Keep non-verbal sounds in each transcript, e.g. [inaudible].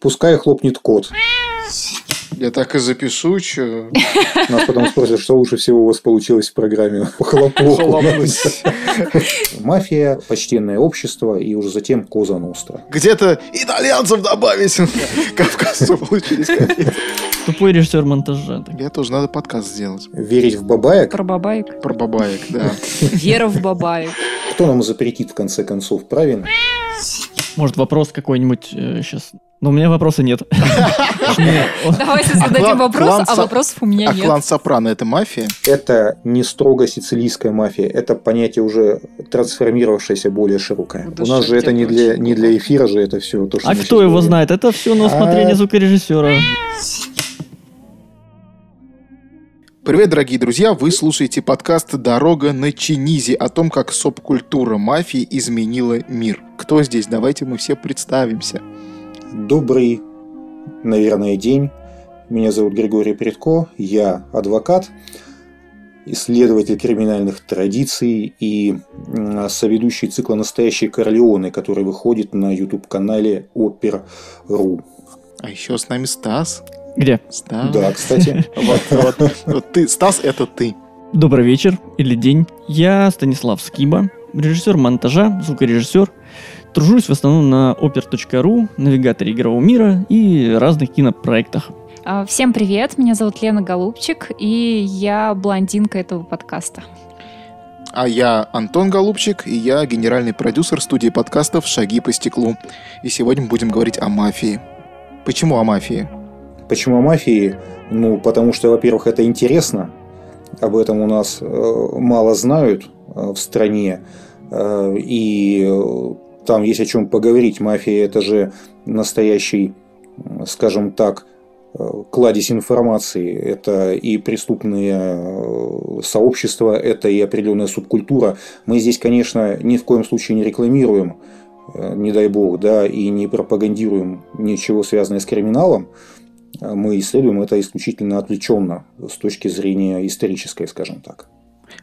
Пускай хлопнет кот. Я так и запишу, что... Нас потом спросят, что лучше всего у вас получилось в программе. Хлопнуть. Мафия, почтенное общество и уже затем Коза Ностра. Где-то итальянцев добавить. Кавказцев получились. Тупой режиссер монтажа. Я тоже надо подкаст сделать. Верить в бабаек? Про бабаек. Про бабаек, да. Вера в бабаек. Кто нам запретит в конце концов, правильно? Может, вопрос какой-нибудь сейчас. Но у меня вопроса нет. [laughs] Давайте А зададим вопрос, а вопросов у меня А нет. клан Сопрано это мафия? Это не строго сицилийская мафия, это понятие уже трансформировавшееся более широкое. Да У нас же это не для, очень не для эфира же это все то, что А кто его знает? Это все на А- усмотрение звукорежиссера. [laughs] Привет, дорогие друзья! Вы слушаете подкаст «Дорога на Чинизи» о том, как субкультура мафии изменила мир. Кто здесь? Давайте мы все представимся. Добрый, наверное, день. Меня зовут Григорий Предко, я адвокат, исследователь криминальных традиций и соведущий цикла «Настоящие Корлеоны», который выходит на YouTube-канале Опер.ру. А еще с нами Стас. Где? Стас. Да, кстати, Вот, вот. Вот ты, Стас, это ты. Добрый вечер или день. Я Станислав Скиба, режиссер монтажа, звукорежиссер. Тружусь в основном на oper.ru, навигаторе игрового мира и разных кинопроектах. А, Всем привет, меня зовут Лена Голубчик, и я блондинка этого подкаста. А я Антон Голубчик, и я генеральный продюсер студии подкастов «Шаги по стеклу». И сегодня мы будем говорить о мафии. Почему о мафии? Почему о мафии? Ну, потому что, во-первых, это интересно. Об этом у нас э, мало знают э, в стране. Э, и там есть о чем поговорить. Мафия это же настоящий, скажем так, кладезь информации. Это и преступные сообщества, это и определенная субкультура. Мы здесь, конечно, ни в коем случае не рекламируем, не дай бог, да, и не пропагандируем ничего связанное с криминалом мы исследуем это исключительно отвлеченно с точки зрения исторической, скажем так.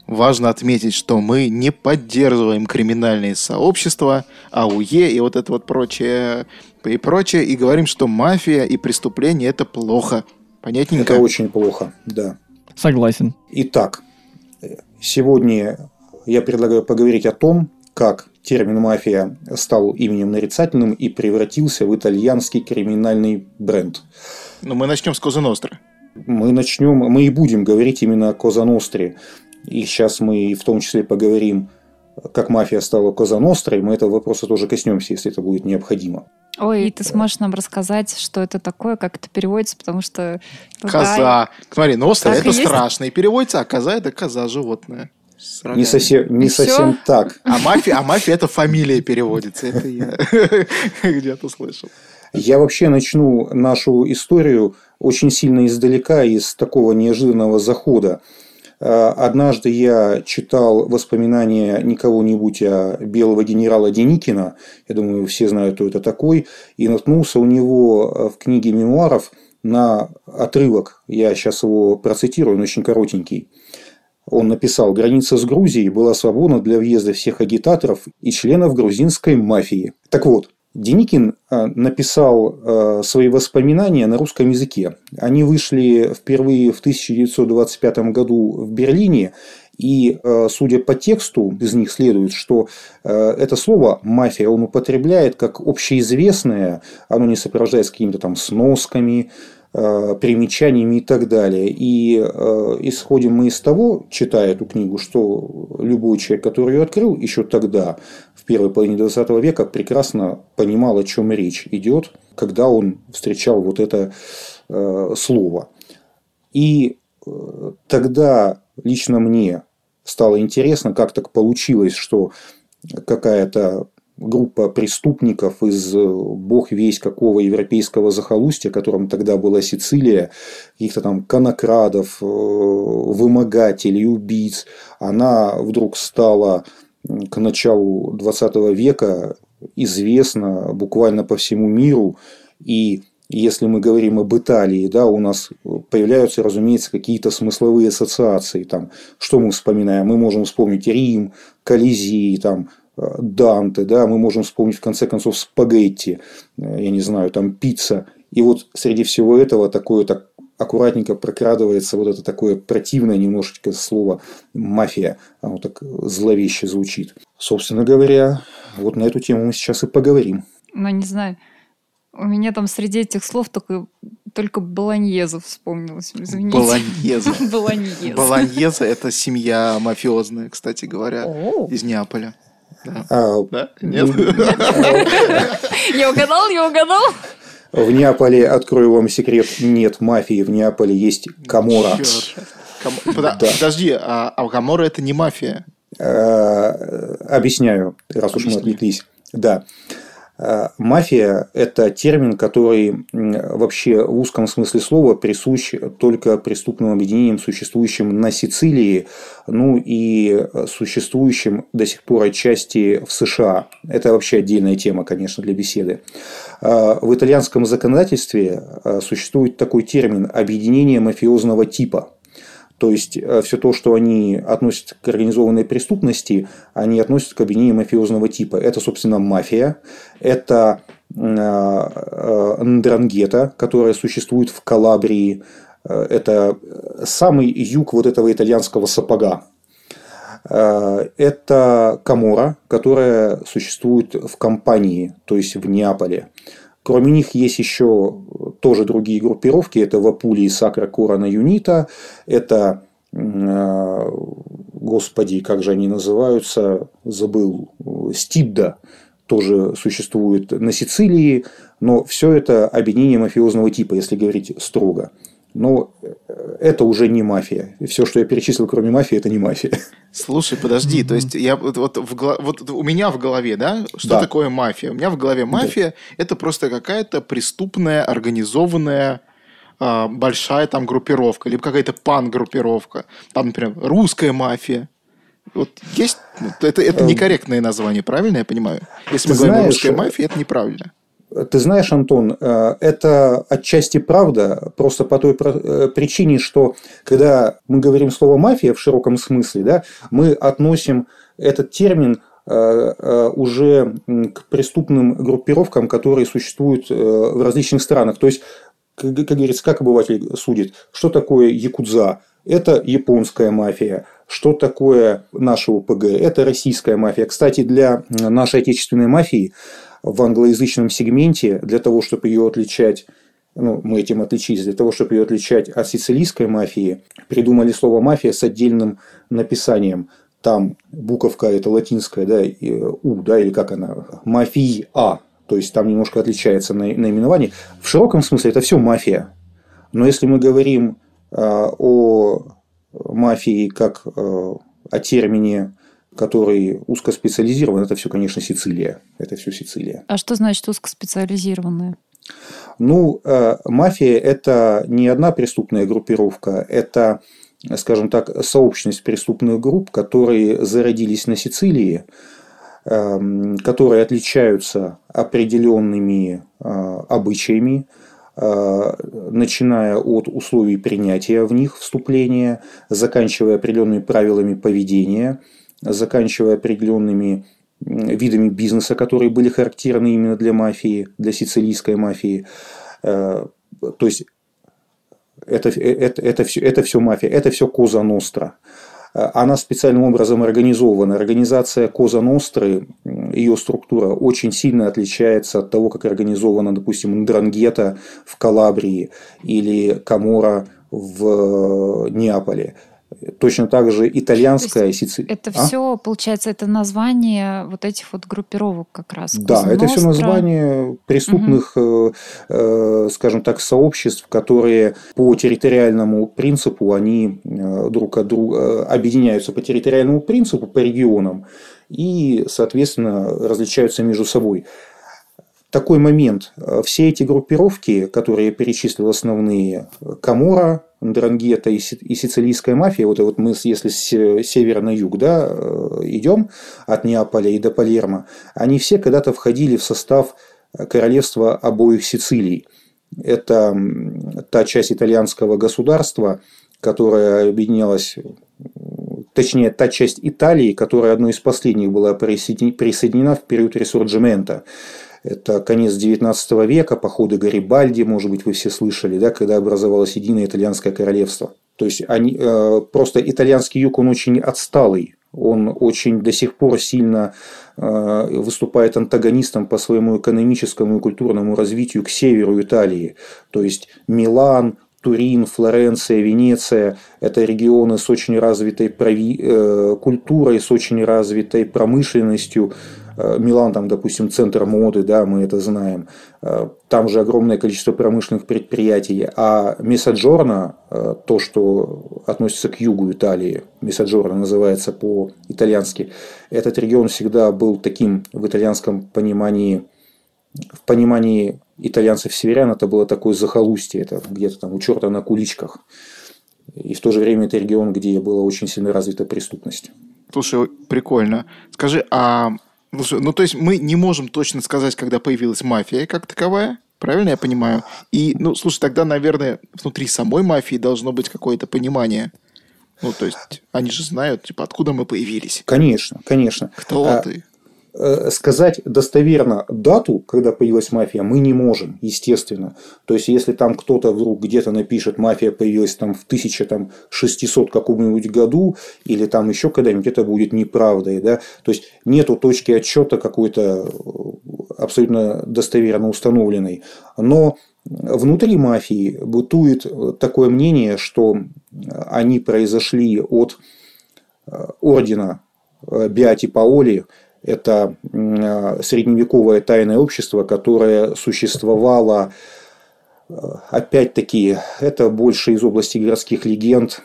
Важно отметить, что мы не поддерживаем криминальные сообщества, АУЕ и вот это вот прочее и прочее, и говорим, что мафия и преступление это плохо. Понятненько? Это очень плохо, да. Согласен. Итак, сегодня я предлагаю поговорить о том, как термин «мафия» стал именем нарицательным и превратился в итальянский криминальный бренд. Ну, мы начнем с Козы Ностры. Мы начнем, мы и будем говорить именно о Коза Ностре. И сейчас мы в том числе поговорим, как мафия стала Коза Нострой. Мы этого вопроса тоже коснемся, если это будет необходимо. Ой, и ты сможешь нам рассказать, что это такое, как это переводится, потому что... ну да, Коза. Смотри, Ностра это страшно. И переводится, а коза это коза животное. С рогами. Не совсем, не совсем так. А мафия, а мафия это фамилия переводится. Это я [laughs] где-то слышал. Я вообще начну нашу историю очень сильно издалека, из такого неожиданного захода. Э, Однажды я читал воспоминания не кого-нибудь, а белого генерала Деникина. Я думаю, все знают, кто это такой. И наткнулся у него э, в книге мемуаров на отрывок. Я сейчас его процитирую, он очень коротенький. Он написал, граница с Грузией была свободна для въезда всех агитаторов и членов грузинской мафии. Так вот, Деникин э, написал э, свои воспоминания на русском языке. Они вышли впервые в 1925 году в Берлине. И, э, судя по тексту, из них следует, что это слово «мафия» он употребляет как общеизвестное, оно не сопровождается какими-то там сносками, примечаниями и так далее. И э, исходим мы из того, читая эту книгу, что любой человек, который ее открыл еще тогда, в первой половине 20 века, прекрасно понимал, о чем речь идет, когда он встречал вот это э, слово. И э, тогда лично мне стало интересно, как так получилось, что какая-то группа преступников из э, бог весь какого европейского захолустья, которым тогда была Сицилия, каких-то там конокрадов, э, вымогателей, убийц, она вдруг стала к началу 20 века известна буквально по всему миру. И если мы говорим об Италии, да, у нас появляются, разумеется, какие-то смысловые ассоциации. Там, что мы вспоминаем? Мы можем вспомнить Рим, Колизей, там, Данте, да, мы можем вспомнить в конце концов спагетти, я не знаю, там пицца. И вот среди всего этого такое так аккуратненько прокрадывается вот это такое противное немножечко слово «мафия». Оно так зловеще звучит. Собственно говоря, вот на эту тему мы сейчас и поговорим. Ну, не знаю. У меня там среди этих слов только, только Болоньеза вспомнилось. Извините. Болоньеза. [laughs] Болоньеза. Болоньеза – это семья мафиозная, кстати говоря, из Неаполя. Да. А, Да? Нет? Я [laughs] угадал, я угадал. В Неаполе, открою вам секрет, нет мафии. В Неаполе есть Камора. Подожди, а а Камора – это не мафия? Э, Объясняю, раз уж мы отвлеклись. Да. Э, Мафия – это термин, который вообще в узком смысле слова присущ только преступным объединениям, существующим на Сицилии, ну и существующим до сих пор отчасти в США. Это вообще отдельная тема, конечно, для беседы. Э, В итальянском законодательстве э, существует такой термин «объединение мафиозного типа». То есть все то, что они относят к организованной преступности, они относят к объединению мафиозного типа. Это, собственно, мафия, это э, э, ндрангета, которая существует в Калабрии, Э, это самый юг вот этого итальянского сапога. Э, Это Камора, которая существует в компании, то есть в Неаполе. Кроме них есть еще тоже другие группировки. Это Вапули, Сакра, Корона, Юнита. Это, э, господи, как же они называются, забыл, Стидда тоже существует на Сицилии. Но все это объединение мафиозного типа, если говорить строго. Но это уже не мафия. Все, что я перечислил, кроме мафии, это не мафия. Слушай, подожди, то есть я вот, в вот у меня в голове, да, что Да. такое мафия? У меня в голове мафия это просто какая-то преступная, организованная а, большая там группировка, либо какая-то пан-группировка. Там, например, русская мафия. Вот есть, вот это, это некорректное название, правильно я понимаю? Если мы Ты говорим знаешь, русская э, мафия, это неправильно. Ты знаешь, Антон, э, это отчасти правда, просто по той э, причине, что когда мы говорим слово мафия в широком смысле, да, мы относим этот термин э, уже к преступным группировкам, которые существуют в различных странах. То есть, как как говорится, как обыватель судит, что такое якудза? Это японская мафия. Что такое наша ОПГ? Это российская мафия. Кстати, для нашей отечественной мафии в англоязычном сегменте, для того, чтобы ее отличать ну, мы этим отличились, для того, чтобы ее отличать от сицилийской мафии, придумали слово «мафия» с отдельным написанием. Там буковка это латинская, да, «у», да, или как она, «мафия», то есть там немножко отличается на- наименование. В широком смысле это все мафия. Но если мы говорим э, о мафии как э, о термине, который узкоспециализирован, это все, конечно, Сицилия. Это все Сицилия. А что значит узкоспециализированные? Ну, э, мафия – это не одна преступная группировка, это, скажем так, сообщность преступных групп, которые зародились на Сицилии, эм, которые отличаются определенными э, обычаями, э, начиная от условий принятия в них вступления, заканчивая определенными правилами поведения, заканчивая определенными видами бизнеса, которые были характерны именно для мафии, для сицилийской мафии. Э, То есть это, это, это, все, это все мафия, это все Коза Ностра. Э, Она специальным образом организована. Организация Коза Ностры, ее структура очень сильно отличается от того, как организована, допустим, Ндрангета в Калабрии или Камора в Неаполе. Точно так же итальянская Сицилия. Это все, получается, это название вот этих вот группировок как раз. Да, Коза это все название преступных, э, э, скажем так, сообществ, которые по территориальному принципу, они э, друг от друга объединяются по территориальному принципу, по регионам, и, соответственно, различаются между собой. Такой момент. Все эти группировки, которые я перечислил основные, Камора, Ндрангета и и сицилийская мафия, вот, вот мы, если с севера на юг да, э, идем от Неаполя и до Палермо, они все когда-то входили в состав королевства обоих Сицилий. Это та часть итальянского государства, которая объединялась точнее, та часть Италии, которая одной из последних была присоединена в период ресурджимента. Это конец XIX века, походы Гарибальди, может быть, вы все слышали, да, когда образовалось единое итальянское королевство. То есть они, э, просто итальянский юг, он очень отсталый, он очень до сих пор сильно э, выступает антагонистом по своему экономическому и культурному развитию к северу Италии. То есть Милан, Турин, Флоренция, Венеция – это регионы с очень развитой прови... Э, культурой, с очень развитой промышленностью. Э, Милан, там, допустим, центр моды, да, мы это знаем. Э, там же огромное количество промышленных предприятий. А Месаджорно, то, что относится к югу Италии, Месаджорно называется по-итальянски, этот регион всегда был таким в итальянском понимании, в понимании итальянцев-северян это было такое захолустье, это где-то там у черта на куличках. И в то же время это регион, где была очень сильно развита преступность. Слушай, прикольно. Скажи, а Слушай, ну то есть мы не можем точно сказать, когда появилась мафия как таковая, правильно я понимаю? И, ну, слушай, тогда, наверное, внутри самой мафии должно быть какое-то понимание. Ну, то есть они же знают, типа, откуда мы появились. Конечно, конечно. Кто а, ты? Э, сказать достоверно дату, когда появилась мафия, мы не можем, естественно. То есть, если там кто-то вдруг где-то напишет, мафия появилась там в 1600 каком-нибудь году, или там еще когда-нибудь, это будет неправдой. Да? То есть, нету точки отчета какой-то э, абсолютно достоверно установленной. Но внутри мафии бытует такое мнение, что они произошли от э, ордена Биати Паоли, это средневековое тайное общество, которое существовало Опять-таки, это больше из области городских легенд,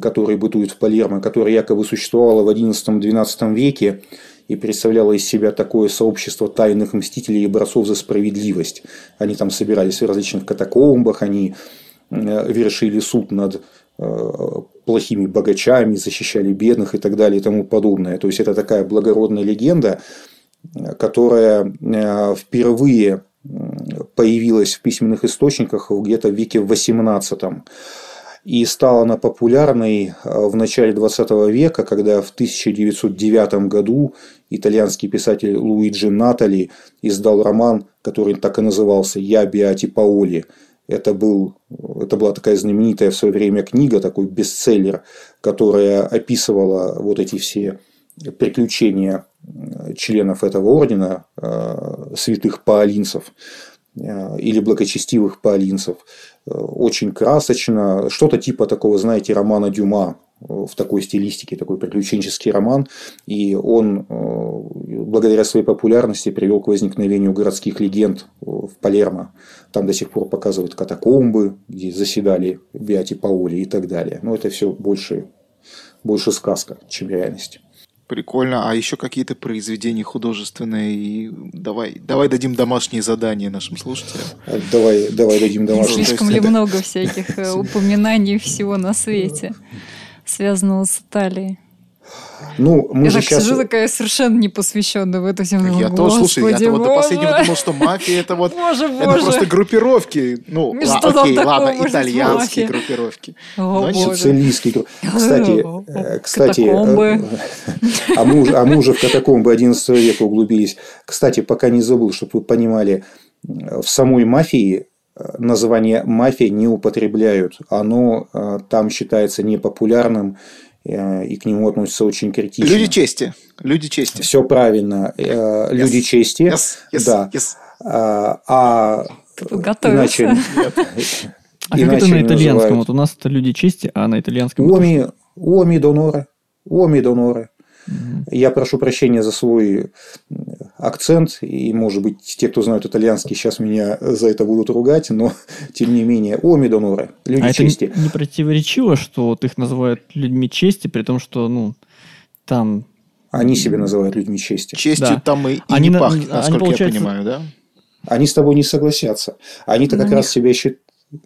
которые бытуют в Палермо, которая якобы существовала в XI-XII веке и представляла из себя такое сообщество тайных мстителей и борцов за справедливость. Они там собирались в различных катакомбах, они вершили суд над Э, плохими богачами, защищали бедных и так далее и тому подобное. То есть это такая благородная легенда, которая э, впервые появилась в письменных источниках где-то в веке XVIII. И стала она популярной э, в начале 20 века, когда в 1909 году итальянский писатель Луиджи Натали издал роман, который так и назывался «Я Биати Паоли», это, был, это была такая знаменитая в свое время книга, такой бестселлер, которая описывала вот эти все приключения членов этого ордена, э, святых паолинцев э, или благочестивых паолинцев. Э, очень красочно, что-то типа такого, знаете, романа Дюма, в такой стилистике, такой приключенческий роман, и он благодаря своей популярности привел к возникновению городских легенд в Палермо. Там до сих пор показывают катакомбы, где заседали Биати Паули и так далее. Но это все больше, больше сказка, чем реальность. Прикольно. А еще какие-то произведения художественные? Давай, давай дадим домашние задания нашим слушателям. Давай, давай дадим домашние. Слишком ли много всяких э, упоминаний всего на свете, связанного с Италией? Ну, мы я же так сейчас... сижу такая совершенно не посвященная в эту тему. Я тоже, слушай, я вот до последнего думал, что мафия это вот боже, это боже. просто группировки. Ну, Что ла, там окей, ладно, итальянские группировки. О. Сицилийский. групп- Кстати, э, кстати, э, [laughs] а мы, уже- а мы уже в катакомбы 11 века углубились. Кстати, пока не забыл, чтобы вы понимали, э, в самой мафии название мафия не употребляют. Оно э, там считается непопулярным э, и к нему относятся очень критично. Люди чести. Люди чести. Все правильно. Э, Люди чести. Yes, yes, да. yes. А, а иначе, [laughs] А как это на итальянском? Вот у нас это люди чести, а на итальянском это Уоми, уоми доноре. Уоми Я прошу прощения за свой акцент, и, может быть, те, кто знают итальянский, сейчас меня за это будут ругать, но, [laughs] тем не менее, уоми доноре. Люди А это чести. не противоречиво, что вот их называют людьми чести, при том, что, ну, там... Они себя называют людьми чести. Честью Да. там и, и Они не на- пахнет, они, насколько я получается- понимаю, да? Они с тобой не согласятся. Они-то как Ну, раз них- себя считают...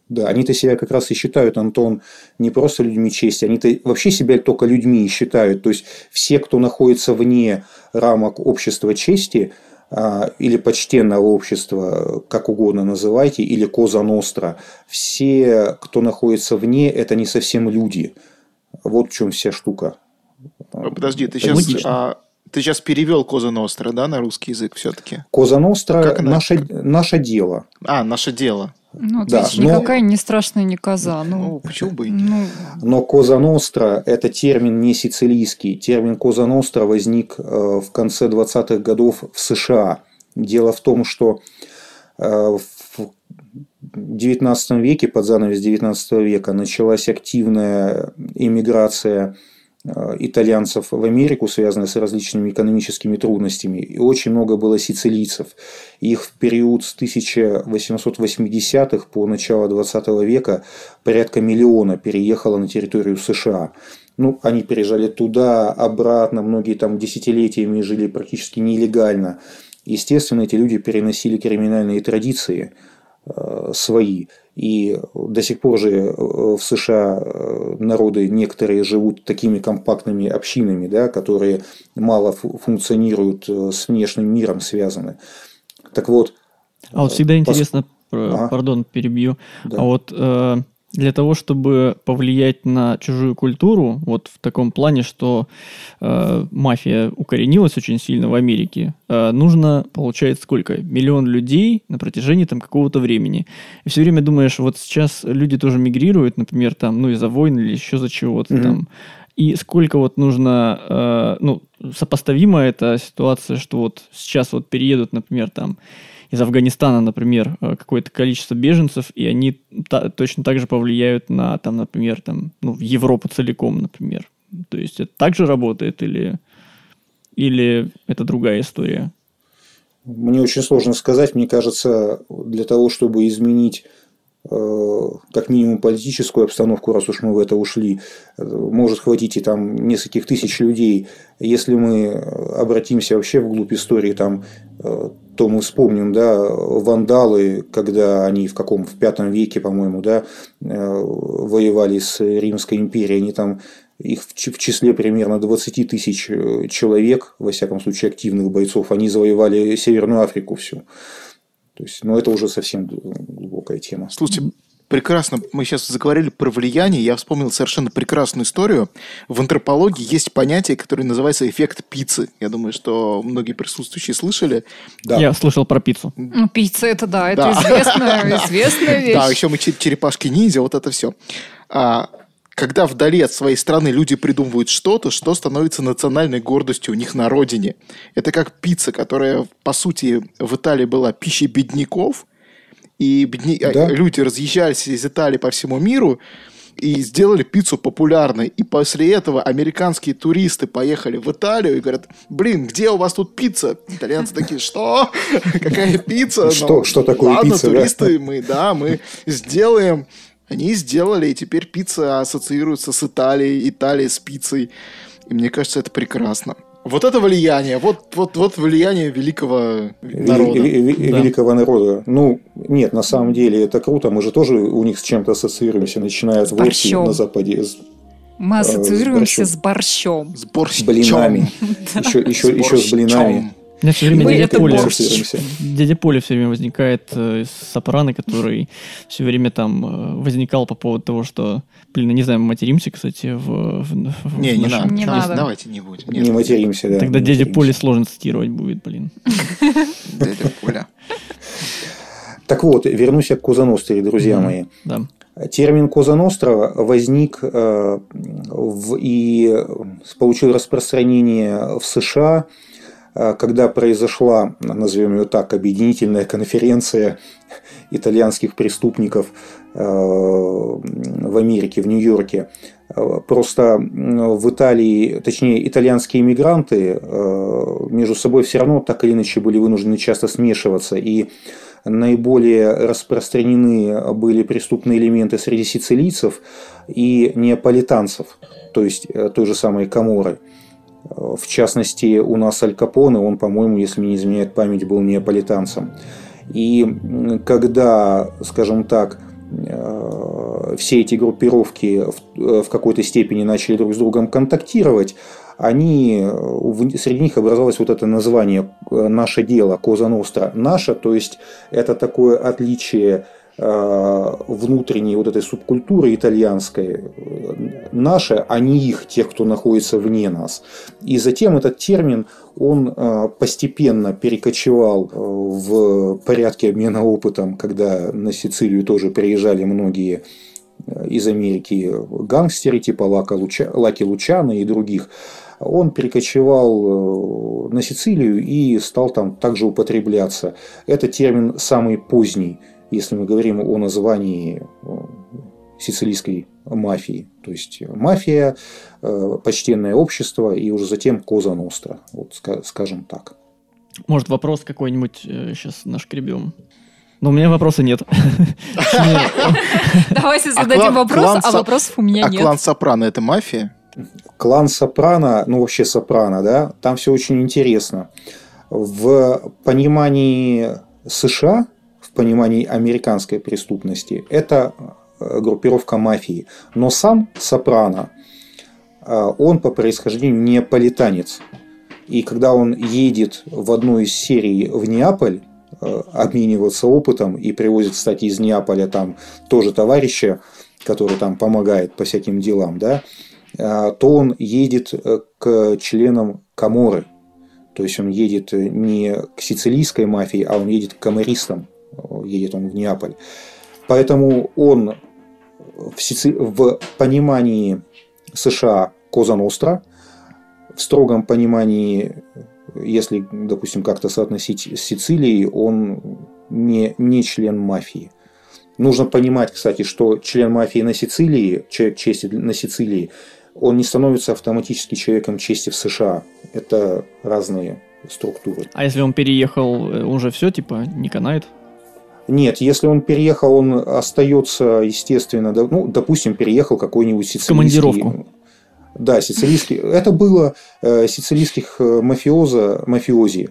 Да, они-то себя как раз и считают, Антон, не просто людьми чести, они-то вообще себя только людьми и считают. То есть, все, кто находится вне рамок общества чести а, или почтенного общества, как угодно называйте, или Коза Ностра, все, кто находится вне, это не совсем люди. Вот в чем вся штука. А, Подожди, ты сейчас, а, ты сейчас перевел Коза Ностра, да, на русский язык все-таки? Коза Ностра наше, наше дело. А, наше дело. Ну, Да, видишь, но- никакая не страшная не коза. Ну, Ну, почему бы и ну, Но Коза Ностра – это термин не сицилийский. Термин Коза Ностра возник э, в конце 20-х годов в США. Дело в том, что э, в XIX веке, под занавес XIX века, началась активная иммиграция итальянцев в Америку, связанная с различными экономическими трудностями. И очень много было сицилийцев. Их в период с 1880-х по начало 20 века порядка миллиона переехало на территорию США. Ну, они переезжали туда, обратно, многие там десятилетиями жили практически нелегально. Естественно, эти люди переносили криминальные традиции э, свои. И до сих пор же э, в США э, народы некоторые живут такими компактными общинами, да, которые мало фу- функционируют э, с внешним миром связаны. Так вот, А вот всегда Пос- интересно, Ага. пардон, перебью, да. а вот э, для того, чтобы повлиять на чужую культуру, вот в таком плане, что э, мафия укоренилась очень сильно в Америке, э, нужно, получается, сколько? Миллион людей на протяжении там какого-то времени. И все время думаешь, вот сейчас люди тоже мигрируют, например, там, ну, из-за войн или еще за чего-то Мгм. там. И сколько вот нужно, э, ну, сопоставима эта ситуация, что вот сейчас вот переедут, например, там из Афганистана, например, э, какое-то количество беженцев, и они та- точно так же повлияют на, там, например, там, ну, Европу целиком, например. То есть это так же работает или, или это другая история? Мне очень сложно сказать. Мне кажется, для того, чтобы изменить как минимум политическую обстановку, раз уж мы в это ушли, э, может хватить и там нескольких тысяч людей. Если мы обратимся вообще вглубь истории, там, э, то мы вспомним, да, вандалы, когда они в каком, в пятом веке, по-моему, да, э, воевали с Римской империей, они там их в числе примерно 20 тысяч э, человек, во всяком случае активных бойцов, они завоевали Северную Африку всю. То есть, ну, это уже совсем глубокая тема. Слушайте, прекрасно. Мы сейчас заговорили про влияние. Я вспомнил совершенно прекрасную историю. В антропологии есть понятие, которое называется эффект пиццы. Я думаю, что многие присутствующие слышали. Да. Я слышал про пиццу. ну, пицца это да, это Да. известная, [laughs] известная вещь. Да, еще мы чер- черепашки-ниндзя, вот это все. Когда вдали от своей страны люди придумывают что-то, что становится национальной гордостью у них на родине. Это как пицца, которая, по сути, в Италии была пищей бедняков, и бедня- а, Да. люди разъезжались из Италии по всему миру и сделали пиццу популярной. И после этого американские туристы поехали в Италию и говорят, блин, где у вас тут пицца? Итальянцы такие, что? [laughs] Какая пицца? Что- Ну, что такое ладно, пицца, да? туристы, мы, да, мы сделаем. Они сделали, и теперь пицца ассоциируется с Италией, Италия с пиццей. И мне кажется, это прекрасно. Вот это влияние, вот, вот, вот влияние великого народа. Вели- вели- Да. Великого народа. Ну, нет, на самом деле это круто. Мы же тоже у них с чем-то ассоциируемся, начиная от С борщом. на Западе, с Мы ассоциируемся борщом. с борщом. С борщом. блинами. Еще, еще, еще с блинами. [laughs] У меня все время Мы дядя Поля, дядя Поля все время возникает э, из Сопрано, который все время там э, возникал по поводу того, что, блин, я не знаю, мы материмся, кстати, в, в- в Не, не нашем- надо. Не надо. Давайте не будем. Не Нет, материмся, да. Тогда не дядя материмся. Поле сложно цитировать будет, блин. [laughs] дядя Поля. Так вот, вернусь я к Козаностре, друзья мои. Да. Термин Коза Ностра возник э, в- и получил распространение в США, э, когда произошла, назовем ее так, объединительная конференция итальянских преступников э, в Америке, в Нью-Йорке. Э, Просто в Италии, точнее, итальянские иммигранты между собой все равно так или иначе были вынуждены часто смешиваться. И наиболее распространены были преступные элементы среди сицилийцев и неаполитанцев, то есть э, той же самой Каморы. В частности, у нас Аль Капоне, он, по-моему, если не изменяет память, был неаполитанцем. И когда, скажем так, э, все эти группировки в, э, в какой-то степени начали друг с другом контактировать, они, э, среди них образовалось вот это название «Наше дело», «Коза Ностра». «Наша», то есть это такое отличие внутренней вот этой субкультуры итальянской, э, наши, а не их, тех, кто находится вне нас. И затем этот термин, он э, постепенно перекочевал в порядке обмена опытом, когда на Сицилию тоже приезжали многие из Америки гангстеры типа Лака Луча, Лаки Лучана и других он перекочевал на Сицилию и стал там также употребляться. Это термин самый поздний если мы говорим о названии э, сицилийской мафии. То есть мафия, э, почтенное общество и уже затем Коза Ностра. Вот скажем так. Может, вопрос какой-нибудь сейчас э, нашкребем? Но у меня вопроса нет. [laughs] Давайте зададим вопрос, а вопросов у меня а нет. А клан Сопрано – это мафия? Клан Сопрано, ну вообще Сопрано, да, там все очень интересно. В понимании США понимании американской преступности, это э, группировка мафии. Но сам Сопрано, э, он по происхождению неаполитанец. И когда он едет в одну из серий в Неаполь, э, обмениваться опытом и привозит, кстати, из Неаполя там тоже товарища, который там помогает по всяким делам, да, то он едет к членам Каморы. То есть он едет не к сицилийской мафии, а он едет к камеристам едет он в Неаполь. Поэтому он в, Сици... в понимании США Коза Ностра, в строгом понимании, если, допустим, как-то соотносить с Сицилией, он не, не член мафии. Нужно понимать, кстати, что член мафии на Сицилии, человек чести на Сицилии, он не становится автоматически человеком чести в США. Это разные структуры. А если он переехал, э, уже все, типа, не канает? Нет, если он переехал, он остается, естественно, ну, допустим, переехал какой-нибудь сицилийский... Командировку. Да, сицилийский. Это было э, сицилийских э, мафиоза, мафиози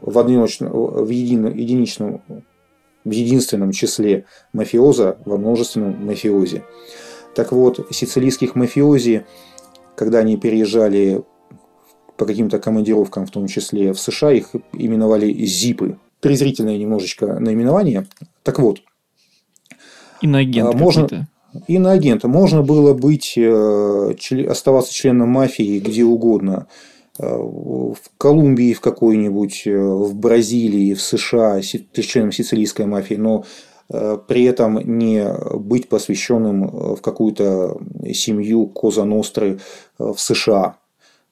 в, одиночном, в, един, единичном, в единственном числе мафиоза во множественном мафиозе. Так вот, сицилийских мафиози, когда они переезжали по каким-то командировкам, в том числе в США, их именовали зипы, презрительное немножечко наименование. Так вот. Иноагент можно, Иноагент. Можно было быть, э, оставаться членом мафии где угодно. Э, в Колумбии в какой-нибудь, э, в Бразилии, в США, членом сицилийской мафии, но при этом не быть посвященным в какую-то семью Коза Ностры в США.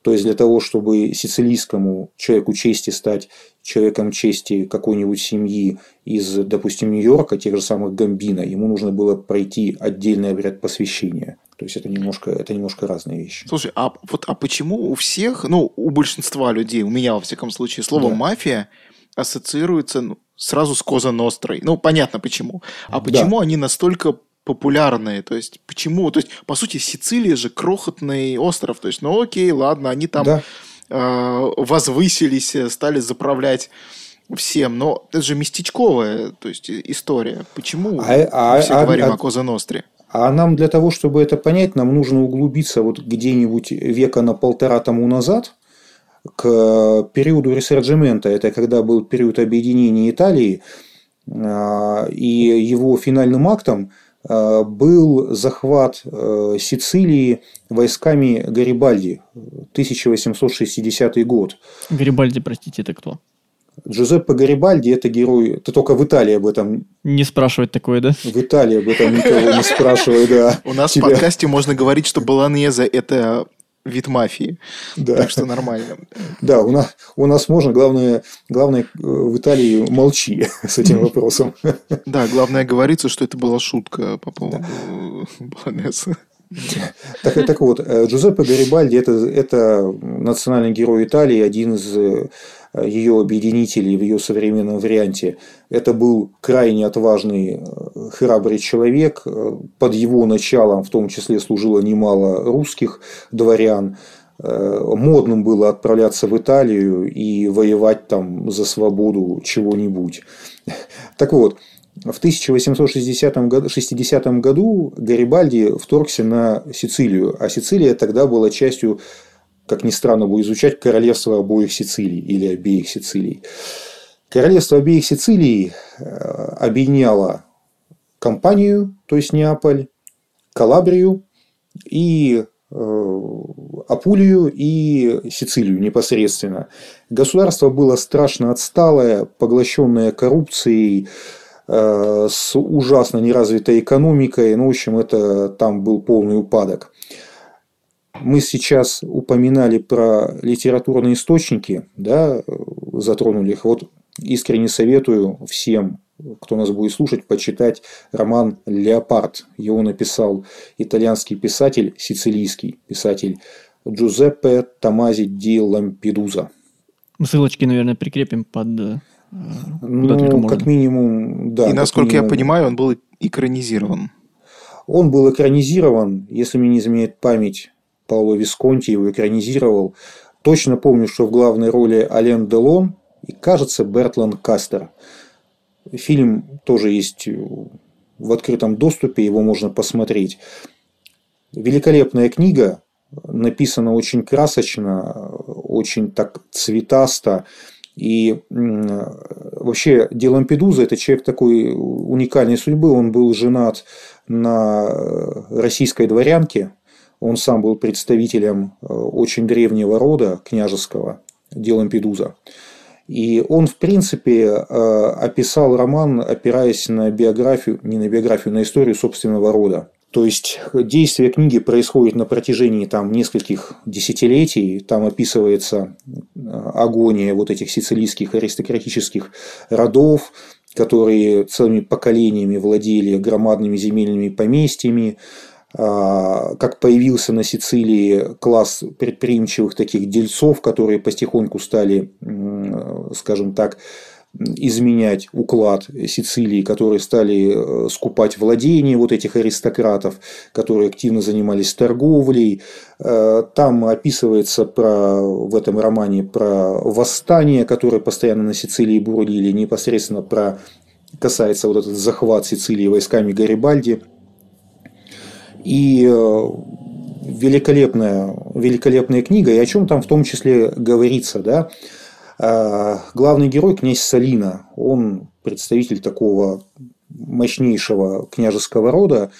То есть для того, чтобы сицилийскому человеку чести стать человеком чести какой-нибудь семьи из, допустим, Нью-Йорка, тех же самых Гамбина, ему нужно было пройти отдельный обряд посвящения. То есть это немножко, это немножко разные вещи. Слушай, а вот а почему у всех, ну, у большинства людей, у меня во всяком случае, слово да. мафия ассоциируется ну, сразу с Коза Нострой? Ну, понятно почему. А почему да. они настолько популярные. То есть, почему? То есть, по сути, Сицилия же крохотный остров. То есть, ну окей, ладно, они там да. э, возвысились, стали заправлять всем. Но это же местечковая то есть, история. Почему а, а, мы все а, говорим а, о Коза Ностре? А нам для того, чтобы это понять, нам нужно углубиться вот где-нибудь века на полтора тому назад, к периоду ресерджимента, это когда был период объединения Италии, а, и его финальным актом – Э, был захват э, Сицилии войсками Гарибальди, 1860 год. Гарибальди, простите, это кто? Джузеппе Гарибальди – это герой. Ты только в Италии об этом... Не спрашивать такое, да? В Италии об этом никого не спрашивают, да. У нас в подкасте можно говорить, что Болонеза – это вид мафии. Да. Так что нормально. Да, у нас, у нас можно. Главное, главное, в Италии молчи с этим вопросом. Да, главное говорится, что это была шутка по поводу Болонеса. Так, так вот, э, Джузеппе Гарибальди это, это национальный герой Италии, один из э, ее объединителей в ее современном варианте. Это был крайне отважный, э, храбрый человек. Под его началом в том числе служило немало русских дворян. Модным было отправляться в Италию и воевать там за свободу чего-нибудь. Так вот, в 1860 году, 60 году Гарибальди вторгся на Сицилию, а Сицилия тогда была частью, как ни странно будет изучать, королевства обоих Сицилий или обеих Сицилий. Королевство обеих Сицилий э, объединяло Компанию, то есть Неаполь, Калабрию и э, Апулию и Сицилию непосредственно. Государство было страшно отсталое, поглощенное коррупцией, э, с ужасно неразвитой экономикой. Ну, в общем, это там был полный упадок. Мы сейчас упоминали про литературные источники, да, затронули их. Вот искренне советую всем кто нас будет слушать, почитать роман «Леопард». Его написал итальянский писатель, сицилийский писатель Джузеппе Томази ди Лампедуза. Мы ссылочки, наверное, прикрепим под... Э, ну, как минимум, да. И, насколько минимум. я понимаю, он был экранизирован. Он был экранизирован, если мне не изменяет память, Пауло Висконти его экранизировал. Точно помню, что в главной роли Ален Делон и, кажется, Бертлан Кастер. Фильм тоже есть в открытом доступе, его можно посмотреть. Великолепная книга, написана очень красочно, очень так цветасто. И вообще Ди Лампедуза – это человек такой уникальной судьбы. Он был женат на российской дворянке. Он сам был представителем э, очень древнего рода княжеского Ди Лампедуза. И он, в принципе, э, описал роман, опираясь на биографию, не на биографию, на историю собственного рода. То есть действие книги происходит на протяжении там, нескольких десятилетий. Там описывается э, агония вот этих сицилийских аристократических родов, которые целыми поколениями владели громадными земельными поместьями, как появился на Сицилии класс предприимчивых таких дельцов, которые потихоньку стали, скажем так, изменять уклад Сицилии, которые стали э, скупать владения вот этих аристократов, которые активно занимались торговлей. Э, там описывается про, в этом романе про восстания, которые постоянно на Сицилии бурлили, непосредственно про касается вот этот захват Сицилии войсками Гарибальди – и э, великолепная, великолепная книга, и о чем там в том числе говорится, да. А, главный герой князь Салина, он представитель такого мощнейшего княжеского рода,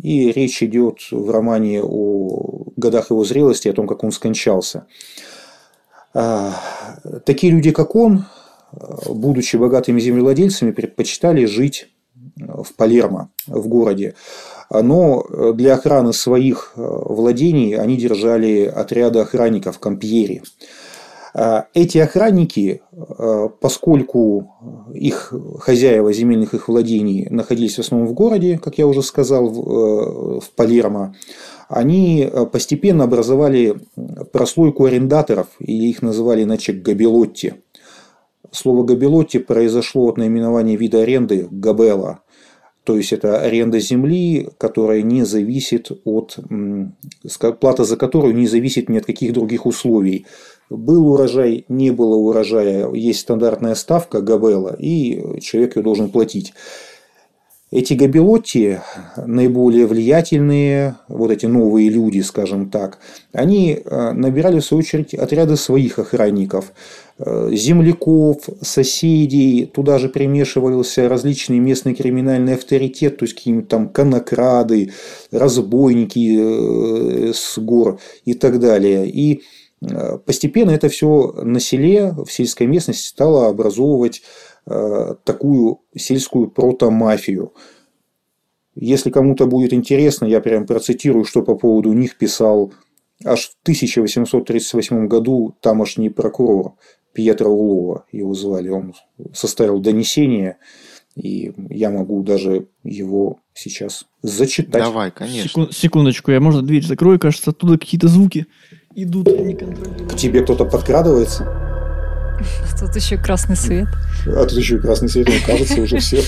и речь идет в романе о годах его зрелости, о том, как он скончался. А, такие люди, как он, будучи богатыми землевладельцами, предпочитали жить в Палермо, в городе но э, для охраны своих э, владений они держали отряды охранников Кампьери. А эти охранники, э, поскольку их хозяева земельных их владений находились в основном в городе, как я уже сказал, в Палермо, они постепенно образовали прослойку арендаторов, и их называли иначе габелотти. Слово габелотти произошло от наименования вида аренды габела, то есть это аренда земли, которая не зависит от, плата за которую не зависит ни от каких других условий. Был урожай, не было урожая, есть стандартная ставка Габела, и человек ее должен платить. Эти габелотти, наиболее влиятельные, вот эти новые люди, скажем так, они э, набирали в свою очередь отряды своих охранников, э, земляков, соседей, туда же примешивался различный местный криминальный авторитет, то есть какие-нибудь там конокрады, разбойники э, с гор и так далее. И постепенно это все на селе, в сельской местности стало образовывать такую сельскую протомафию. Если кому-то будет интересно, я прям процитирую, что по поводу них писал аж в 1838 году тамошний прокурор Пьетро Улова, его звали, он составил донесение, и я могу даже его сейчас зачитать. Давай, конечно. Секунд, секундочку, я, может, дверь закрою, кажется, оттуда какие-то звуки идут К тебе кто-то подкрадывается? [laughs] Тут еще красный свет. А тут еще и красный свет, мне кажется, уже [laughs] все.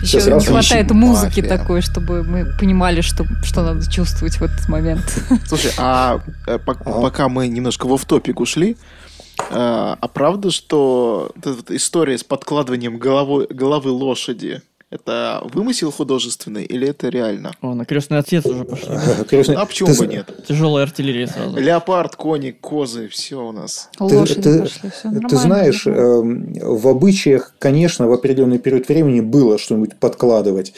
Еще не хватает музыки такой, чтобы мы понимали, что, что надо чувствовать в этот момент. [laughs] Слушай, а э, пока мы немножко в топик ушли, э, а правда, что эта история с подкладыванием головы, головы лошади Это вымысел художественный или это реально? О, на крестный отец уже пошли. [laughs] А почему бы нет? Тяжелая артиллерия сразу. Леопард, кони, козы, все у нас. Лошади ты- пошли, знаешь, эм, в обычаях, конечно, в определенный период времени было что-нибудь подкладывать.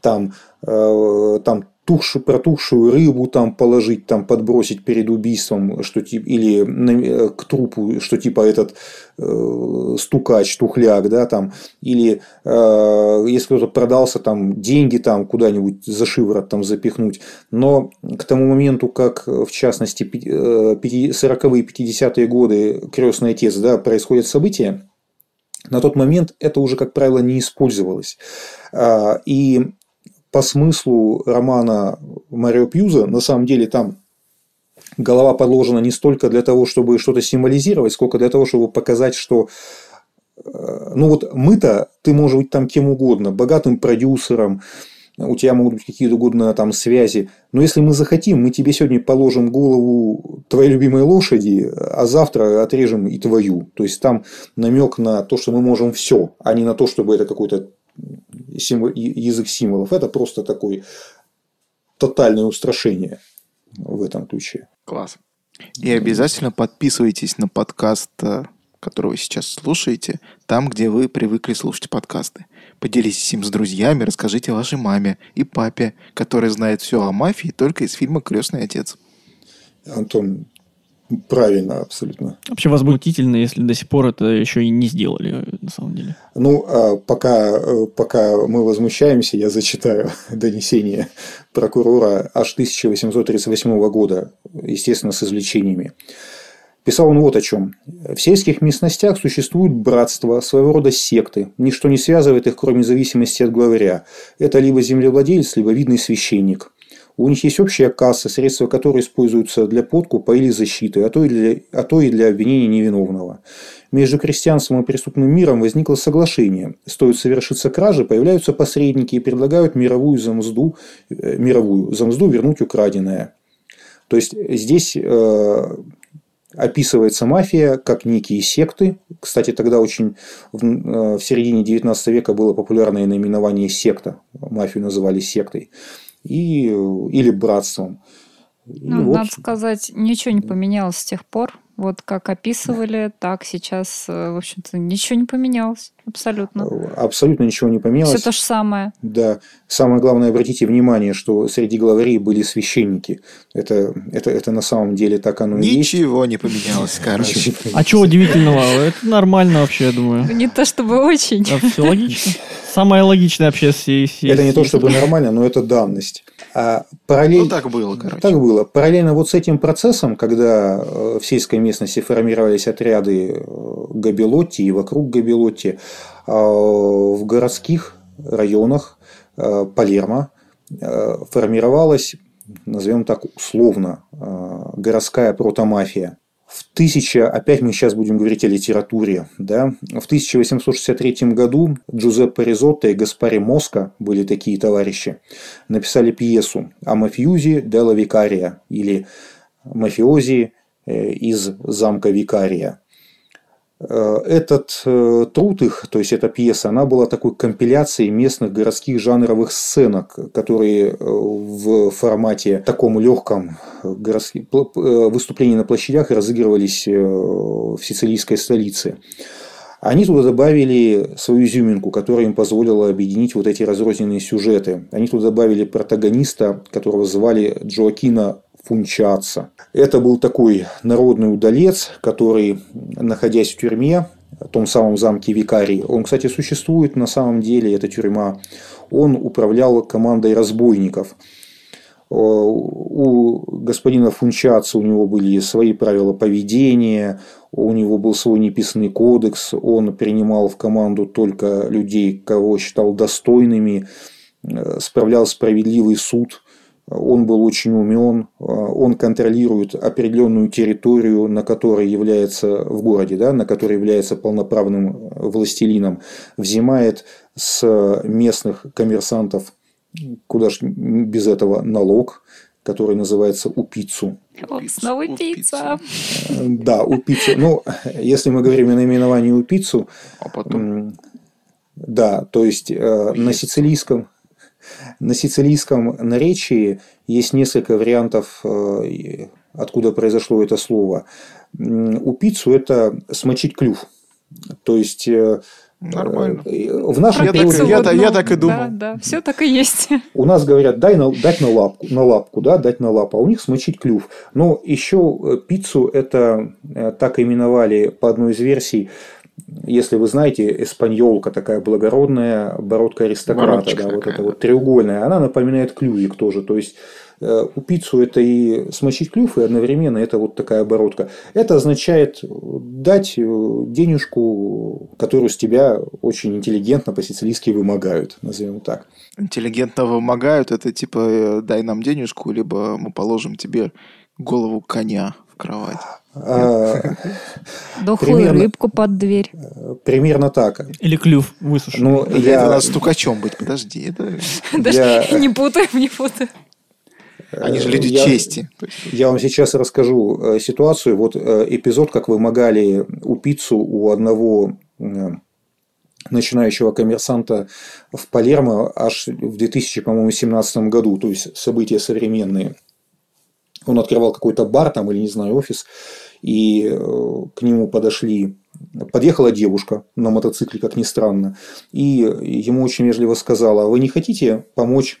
Там, э, там тухшую, протухшую рыбу там положить, там подбросить перед убийством, что типа, или э, к трупу, что типа этот э, стукач, тухляк, да, там, или э, если кто-то продался, там деньги там куда-нибудь за шиворот там запихнуть. Но к тому моменту, как в частности пи- э, пяти- 40-е, 50-е годы крестный отец, да, происходят события, на тот момент это уже, как правило, не использовалось. А, И по смыслу романа Марио Пьюза, на самом деле там голова подложена не столько для того, чтобы что-то символизировать, сколько для того, чтобы показать, что э, ну вот мы-то, ты можешь быть там кем угодно, богатым продюсером, у тебя могут быть какие угодно там связи. Но если мы захотим, мы тебе сегодня положим голову твоей любимой лошади, а завтра отрежем и твою. То есть там намек на то, что мы можем все, а не на то, чтобы это какой-то символ- язык символов. Это просто такое тотальное устрашение в этом ключе. Класс. И обязательно подписывайтесь на подкаст, э, который вы сейчас слушаете, там, где вы привыкли слушать подкасты. Поделитесь им с друзьями, расскажите вашей маме и папе, которые знают все о мафии только из фильма «Крестный отец». Антон, правильно абсолютно. Вообще возмутительно, если до сих пор это еще и не сделали, на самом деле. Ну, а пока, э, пока мы возмущаемся, я зачитаю [laughs] донесение прокурора аж 1838 года, естественно, с извлечениями. Писал он вот о чем. В сельских местностях существуют братства, своего рода секты. Ничто не связывает их, кроме зависимости от главаря. Это либо землевладелец, либо видный священник. У них есть общая касса, средства которой используются для подкупа или защиты, а то и для, а то и для обвинения невиновного. Между крестьянством и преступным миром возникло соглашение. Стоит совершиться кражи, появляются посредники и предлагают мировую замзду, э, мировую замзду вернуть украденное. То есть здесь э, описывается мафия как некие секты. Кстати, тогда очень в, э, в середине 19 века было популярное наименование секта. Мафию называли сектой. И, или братством. И Ну, вот- надо сказать, ничего не поменялось с тех пор. Вот как описывали, так сейчас, э, в общем-то, ничего не поменялось. Абсолютно. Абсолютно ничего не поменялось. Все то же самое. Да. Самое главное, обратите внимание, что среди главарей были священники. Это, это, это на самом деле так оно и есть. Ничего не поменялось, короче. А чего удивительного? Это нормально вообще, я думаю. Не то чтобы очень. все логично. Самое логичное вообще Это не то, чтобы нормально, но это данность. А параллель... Ну, так было, короче. Так было. Параллельно вот с этим процессом, когда э, в сельской местности формировались отряды э, Габелотти и вокруг Габелотти, в городских районах э, Палермо э, формировалась, назовем так условно, городская протомафия. В 1000, опять мы сейчас будем говорить о литературе, да, в 1863 году Джузеппе Ризотто и Гаспари Моско были такие товарищи, написали пьесу о мафиузе Делла Викария или мафиози э, из замка Викария. Э, Этот э, труд их, то есть эта пьеса, она была такой компиляцией местных городских жанровых сценок, которые э, в формате таком легком выступлений на площадях разыгрывались в сицилийской столице. Они туда добавили свою изюминку, которая им позволила объединить вот эти разрозненные сюжеты. Они туда добавили протагониста, которого звали Джоакина Фунчаца. Это был такой народный удалец, который, находясь в тюрьме, в том самом замке Викарий, он, кстати, существует на самом деле, эта тюрьма, он управлял командой разбойников. У господина Фунчаца у него были свои правила поведения, у него был свой неписанный кодекс, он принимал в команду только людей, кого считал достойными, э, справлял справедливый суд, он был очень умен, э, он контролирует определенную территорию, на которой является в городе, да, на которой является полноправным властелином, взимает с местных коммерсантов, куда ж без этого, налог, который называется упицу. Пиццу, снова вот пицца. Да, упицу. Ну, если мы говорим о наименовании упицу, А потом... Да, то есть э, на сицилийском на сицилийском наречии есть несколько вариантов, э, откуда произошло это слово. У пиццу это смочить клюв. То есть э, Нормально. э, в нашем Я переводе- я ну, я так и да, думал. Да, все так и есть. У нас говорят дай на, дать на лапку, на лапку, да, дать на лапу, а у них смочить клюв. Но еще пиццу это так именовали по одной из версий. Если вы знаете, эспаньолка такая благородная, бородка аристократа, Бородочка да, вот да. вот треугольная, она напоминает клювик тоже. То есть э, у пиццу это и смочить клюв, и одновременно это вот такая бородка. Это означает дать э, денежку, которую с тебя очень интеллигентно по-сицилийски вымогают, назовем так. Интеллигентно вымогают, это типа э, дай нам денежку, либо мы положим тебе голову коня в кровать. А, Дохлую Примерно. рыбку под дверь. Примерно так. Или клюв высушенный. Ну, я, надо стукачом быть, подожди. Это... [laughs] Даже я- не путаем, не путаем. Они же люди я- чести. Я вам сейчас расскажу э, ситуацию. Вот э, эпизод, как вымогали у пиццу у одного начинающего коммерсанта в Палермо аж в 2017 году, то есть события современные. Он открывал какой-то бар там или, не знаю, офис, и э, к нему подошли, подъехала девушка на мотоцикле, как ни странно, и ему очень вежливо сказала, «А вы не хотите помочь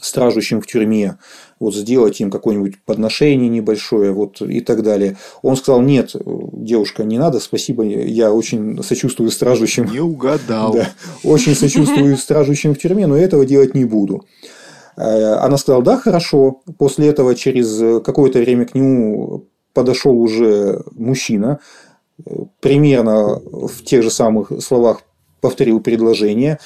стражущим в тюрьме, вот сделать им какое-нибудь подношение небольшое, вот и так далее. Он сказал, нет, девушка, не надо, спасибо, я очень сочувствую стражущим. Не угадал. Да, очень сочувствую стражущим в тюрьме, но этого делать не буду. Э, Она сказала, да, хорошо. После этого через какое-то время к нему подошел уже мужчина, примерно в тех же самых словах повторил предложение.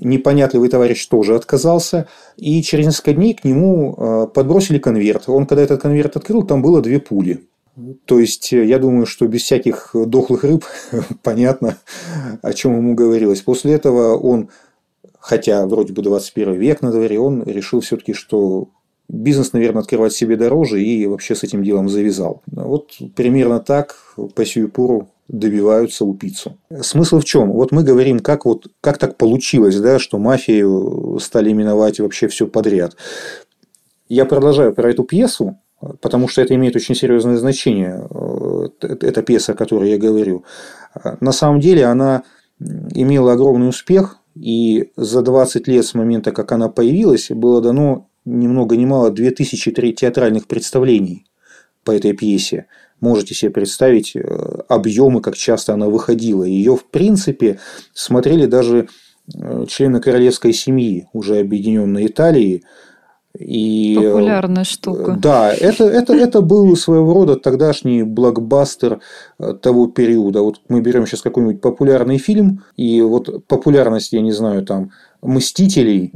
Непонятливый товарищ тоже отказался. И через несколько дней к нему э, подбросили конверт. Он, когда этот конверт открыл, там было две пули. То есть, э, я думаю, что без всяких дохлых рыб [laughs] понятно, о чем ему говорилось. После этого он, хотя вроде бы 21 век на дворе, он решил все-таки, что бизнес, наверное, открывать себе дороже и вообще с этим делом завязал. Вот примерно так по сию пору добиваются у пиццу. Смысл в чем? Вот мы говорим, как, вот, как так получилось, да, что мафию стали именовать вообще все подряд. Я продолжаю про эту пьесу, потому что это имеет очень серьезное значение. Э, Эта пьеса, о которой я говорю. На самом деле она имела огромный успех, и за 20 лет с момента, как она появилась, было дано ни много ни мало 2000 тре- театральных представлений по этой пьесе. Можете себе представить э, объемы, как часто она выходила. Ее, в принципе, смотрели даже э, члены королевской семьи, уже объединенной Италии. И, э, Популярная штука. Да, это, это, это был своего рода тогдашний блокбастер того периода. Вот мы берем сейчас какой-нибудь популярный фильм, и вот популярность, я не знаю, там, «Мстителей»,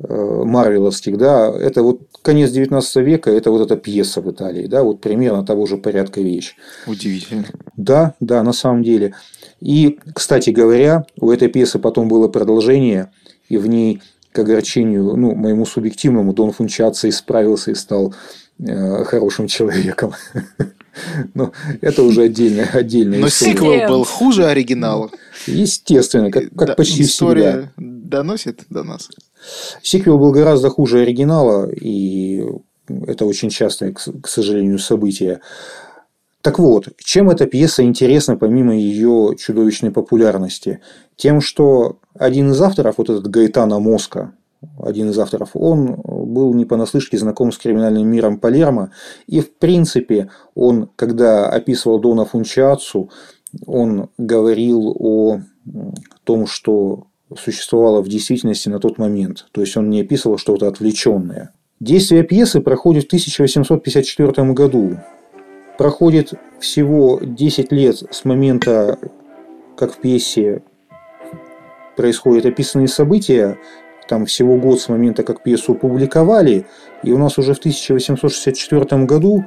марвеловских, да, это вот конец 19 века, это вот эта пьеса в Италии, да, вот примерно того же порядка вещь. Удивительно. Да, да, на самом деле. И, кстати говоря, у этой пьесы потом было продолжение, и в ней, к огорчению, ну, моему субъективному, Дон Фунчаци исправился и стал э, хорошим человеком. [laughs] Но это уже отдельная, отдельная Но история. сиквел был хуже оригинала. Естественно, как, как Да, почти всегда. История доносит до нас. Сиквел был гораздо хуже оригинала, и это очень частое, к сожалению, событие. Так вот, чем эта пьеса интересна, помимо ее чудовищной популярности? Тем, что один из авторов, вот этот Гаэтано Моска, один из авторов, он был не понаслышке знаком с криминальным миром Палермо, и, в принципе, он, когда описывал Дона Фунчацу, он говорил о том, что существовало в действительности на тот момент. То есть он не описывал что-то отвлеченное. Действие пьесы проходит в 1854 году. Проходит всего 10 лет с момента, как в пьесе происходят описанные события. Там всего год с момента, как пьесу опубликовали. И у нас уже в 1864 году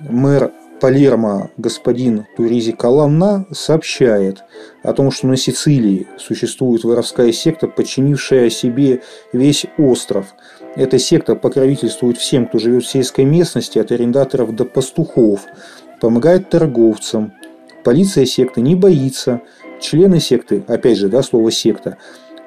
мэр Палермо господин Туризи Каланна сообщает о том, что на Сицилии существует воровская секта, подчинившая себе весь остров. Эта секта покровительствует всем, кто живет в сельской местности, от арендаторов до пастухов, помогает торговцам. Полиция секты не боится, члены секты, опять же, да, слово секта,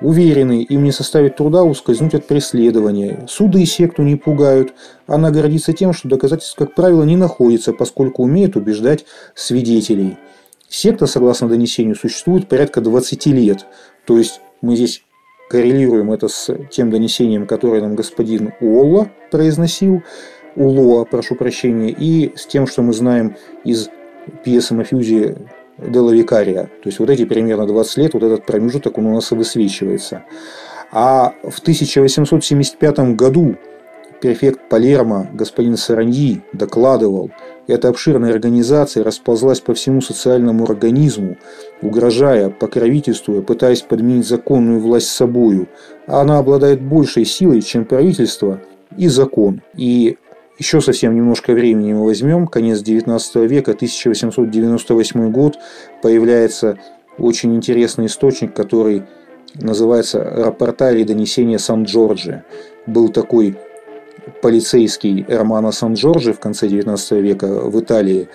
уверены, им не составит труда ускользнуть от преследования. Суды секту не пугают. Она гордится тем, что доказательств, как правило, не находится, поскольку умеет убеждать свидетелей. Секта, согласно донесению, существует порядка 20 лет. То есть мы здесь коррелируем это с тем донесением, которое нам господин Уолла произносил, Улоа, прошу прощения, и с тем, что мы знаем из пьесы Мафьюзи Делла Викария. То есть вот эти примерно 20 лет, вот этот промежуток он у нас и высвечивается. А в 1875 году префект Палермо господин Сараньи докладывал, эта обширная организация расползлась по всему социальному организму, угрожая, покровительствуя, пытаясь подменить законную власть собою. Она обладает большей силой, чем правительство и закон. И еще совсем немножко времени мы возьмем, конец 19 века, 1898 год, появляется очень интересный источник, который называется «Рапорта или донесения Сан-Джорджи». Был такой полицейский Романо Сан-Джорджи в конце 19 века в Италии.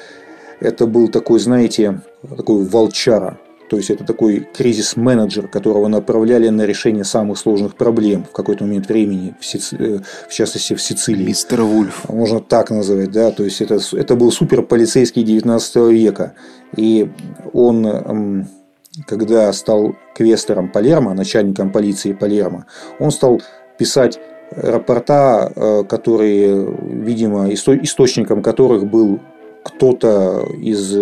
Это был такой, знаете, такой волчара, то есть это такой кризис-менеджер, которого направляли на решение самых сложных проблем в какой-то момент времени, в, Сици... Э, в частности в Сицилии. Мистер Вульф. Можно так назвать, да. То есть это, это был супер полицейский 19 века. И он, когда стал квестером Палермо, начальником полиции Палермо, он стал писать рапорта, э, которые, видимо, источником которых был кто-то из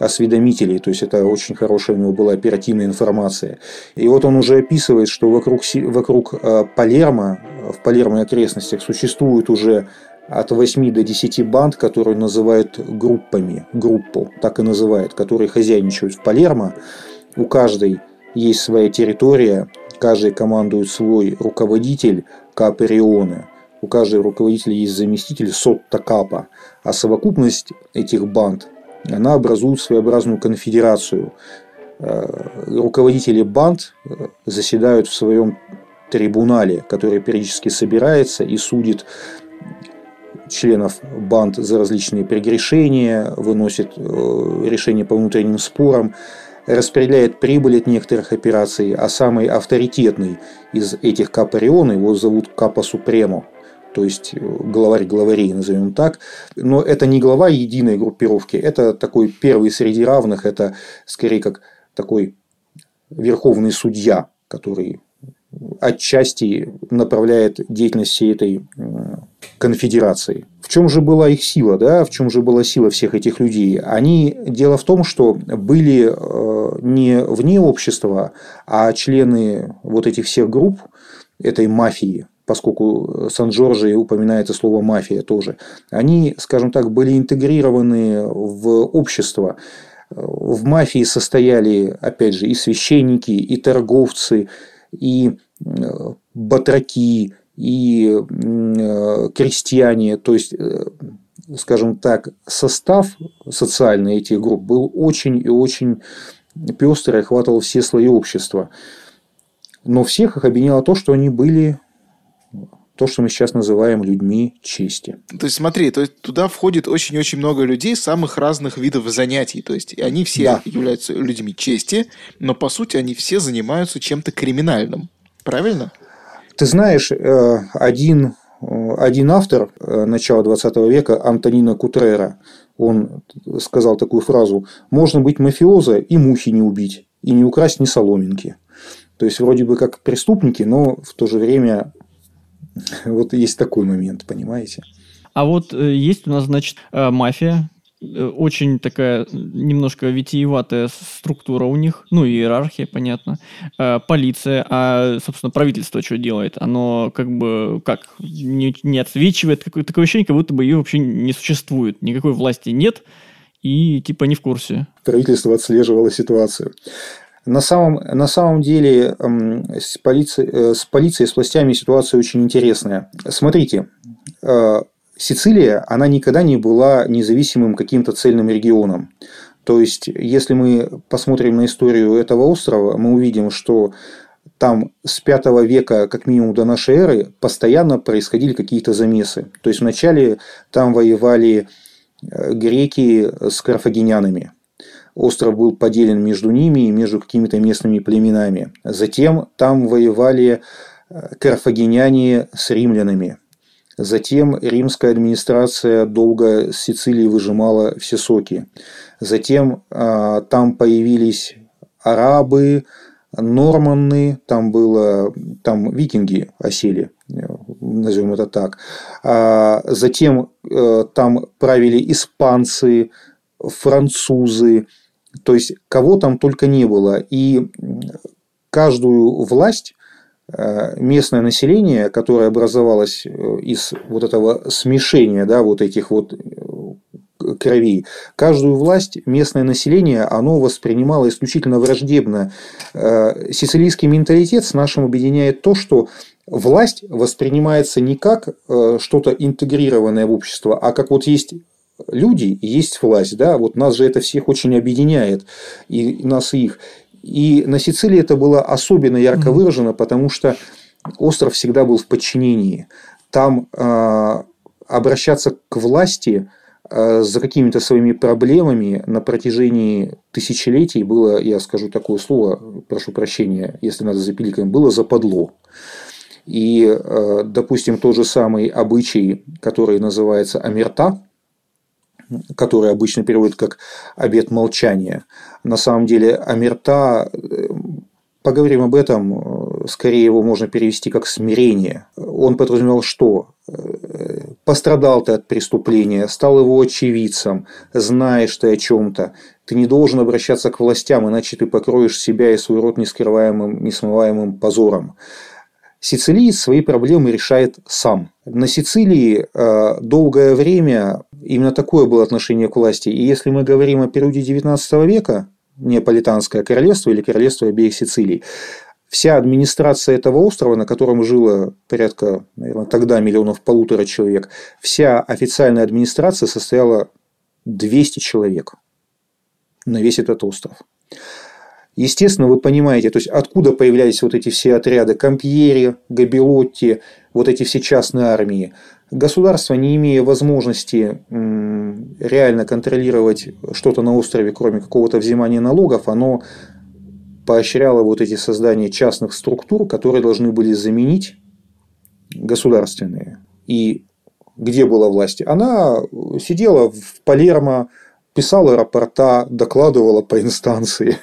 осведомителей, то есть это очень хорошая у него была оперативная информация. И вот он уже описывает, что вокруг, вокруг э, Палермо, в Палермо и окрестностях существует уже от 8 до 10 банд, которые называют группами, группу, так и называют, которые хозяйничают в Палермо. У каждой есть своя территория, каждый командует свой руководитель Каперионы. У каждого руководителя есть заместитель Сотта Капа, а совокупность этих банд она образует своеобразную конфедерацию. Э, руководители банд э, заседают в своем трибунале, который периодически собирается и судит членов банд за различные прегрешения, выносит э, решения по внутренним спорам, распределяет прибыль от некоторых операций, а самый авторитетный из этих Капарион, его зовут Капа Супремо, то есть э, главарь главарей, назовем так. Но это не глава единой группировки, это такой первый среди равных, это скорее как такой верховный судья, который отчасти направляет деятельность всей этой конфедерации. В чем же была их сила, да? В чем же была сила всех этих людей? Они дело в том, что были э, не вне общества, а члены вот этих всех групп этой мафии, поскольку Сан-Джорджи упоминается слово «мафия» тоже, они, скажем так, были интегрированы в общество. В мафии состояли, опять же, и священники, и торговцы, и э, батраки, и э, крестьяне. То есть, э, скажем так, состав социальный этих групп был очень и очень пестрый, охватывал все слои общества. Но всех их объединяло то, что они были то, что мы сейчас называем людьми чести. То есть смотри, то есть туда входит очень-очень много людей самых разных видов занятий. То есть они все да. являются людьми чести, но по сути они все занимаются чем-то криминальным. Правильно? Ты знаешь, э, один, э, один автор э, начала 20 века, Антонино Кутрера, он сказал такую фразу «Можно быть мафиоза и мухи не убить, и не украсть ни соломинки». То есть, вроде бы как преступники, но в то же время [laughs] Вот есть такой момент, понимаете? А вот э, есть у нас, значит, э, мафия, э, очень такая немножко витиеватая структура у них, ну, иерархия, понятно, полиция, а, собственно, правительство что делает? Оно как бы, как, не, не отсвечивает, такое, такое ощущение, как будто бы ее вообще не существует, никакой власти нет, и типа не в курсе. Правительство отслеживало ситуацию. На самом, на самом деле с полицией, э, с полицией, с властями ситуация очень интересная. Смотрите, э, Сицилия, она никогда не была независимым каким-то цельным регионом. То есть, если мы посмотрим на историю этого острова, мы увидим, что там с V века, как минимум до нашей эры, постоянно происходили какие-то замесы. То есть, вначале там воевали э, греки с карфагенянами. Остров был поделен между ними и между какими-то местными племенами. Затем там воевали э, карфагеняне с римлянами. Затем римская администрация долго с Сицилии выжимала все соки. Затем э, там появились арабы, норманны, там было, там викинги осели, назовем это так. А затем э, там правили испанцы, французы, то есть кого там только не было. И каждую власть э, местное население, которое образовалось э, из вот этого смешения, да, вот этих вот крови. Каждую власть местное население, оно воспринимало исключительно враждебно. Сицилийский менталитет с нашим объединяет то, что власть воспринимается не как э, что-то интегрированное в общество, а как вот есть люди и есть власть. Да? Вот нас же это всех очень объединяет, и нас и их. И на Сицилии это было особенно ярко выражено, потому что остров всегда был в подчинении. Там э, обращаться к власти э, за какими-то своими проблемами на протяжении тысячелетий было, я скажу такое слово, прошу прощения, если надо запиликать, было западло. И, э, допустим, тот же самый обычай, который называется амирта, который обычно переводят как обет молчания. На самом деле амирта, э, поговорим об этом, э, скорее его можно перевести как смирение. Он подразумевал что? Пострадал ты от преступления, стал его очевидцем, знаешь ты о чем-то, ты не должен обращаться к властям, иначе ты покроешь себя и свой род нескрываемым, несмываемым позором. Сицилиец свои проблемы решает сам. На Сицилии э, долгое время именно такое было отношение к власти. И если мы говорим о периоде XIX века, Неаполитанское королевство или королевство обеих Сицилий, вся администрация этого острова, на котором жило порядка, наверное, тогда миллионов полутора человек, вся официальная администрация состояла 200 человек на весь этот остров. Естественно, вы понимаете, то есть откуда появлялись вот эти все отряды Кампьери, Габилотти, вот эти все частные армии. Государство, не имея возможности реально контролировать что-то на острове, кроме какого-то взимания налогов, оно поощряло вот эти создания частных структур, которые должны были заменить государственные. И где была власть? Она сидела в Палермо, писала рапорта, докладывала по инстанции.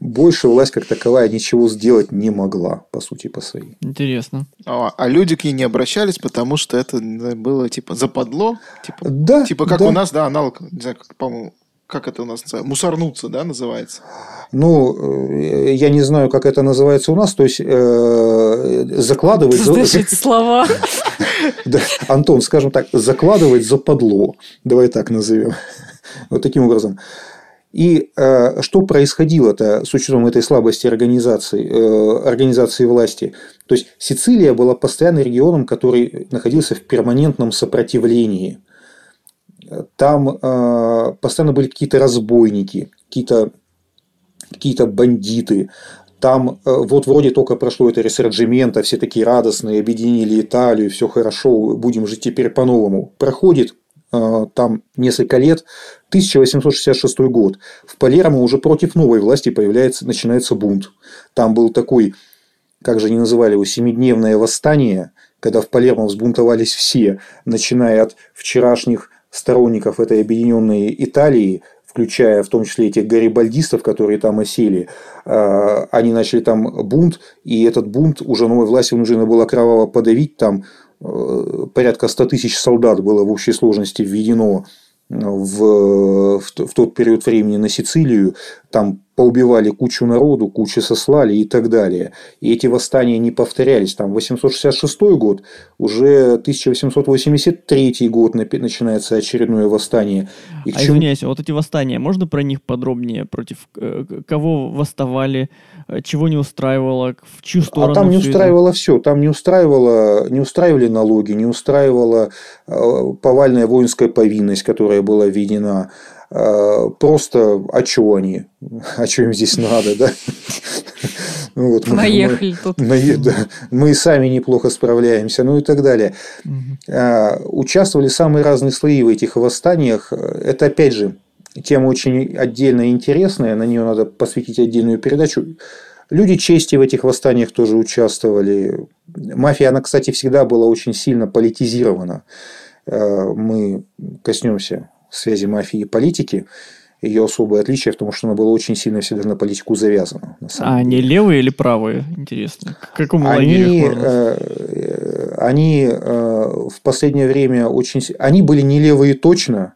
Больше власть как таковая ничего сделать не могла, по сути, по своей. Интересно. А, а люди к ней не обращались, потому что это было типа западло? Типа, да. Типа как да. у нас, да, аналог, не знаю, как, по-моему, как это у нас называется? Мусорнуться, да, называется? Ну, э, я не знаю, как это называется у нас, то есть э, закладывать... Эти слова? [laughs] Да, Антон, скажем так, закладывать западло. Давай так назовем. [laughs] Вот таким образом. И э, что происходило-то с учетом этой слабости организации, э, организации власти? То есть Сицилия была постоянно регионом, который находился в перманентном сопротивлении. Там э, постоянно были какие-то разбойники, какие-то какие бандиты. Там э, вот вроде только прошло это ресорджимента, все такие радостные, объединили Италию, все хорошо, будем жить теперь по-новому. Проходит Э, там несколько лет, 1866 год, в Палермо уже против новой власти появляется, начинается бунт. Там был такой, как же они называли его, семидневное восстание, когда в Палермо взбунтовались все, начиная от вчерашних сторонников этой объединенной Италии, включая в том числе этих гарибальдистов, которые там осели, э, они начали там бунт, и этот бунт уже новой власти вынуждена была кроваво подавить, там Э, порядка 100 тысяч солдат было в общей сложности введено в, в, в тот период времени на Сицилию, там поубивали кучу народу, кучу сослали и так далее. И эти восстания не повторялись. Там 866 год, уже 1883 год начинается очередное восстание. И а чему... извиняюсь, вот эти восстания, можно про них подробнее? Против э, кого восставали, э, чего не устраивало, в чью сторону? А там не устраивало это? все. Там не устраивало, не устраивали налоги, не устраивала э, повальная воинская повинность, которая была введена. Э, просто а чего они? [laughs] А что им здесь надо, да? [laughs] Ну, вот, Наехали мы, тут. На, да, мы и сами неплохо справляемся, ну и так далее. Угу. участвовали самые разные слои в этих восстаниях. Это, опять же, тема очень отдельная и интересная, на нее надо посвятить отдельную передачу. Люди чести в этих восстаниях тоже участвовали. Мафия, она, кстати, всегда была очень сильно политизирована. Э, мы коснемся связи мафии и политики. Ее особое отличие в том, что она была очень сильно всегда на политику завязана. На а они деле. левые или правые? Интересно. К какому они, э, они э, в последнее время очень... Они были не левые точно,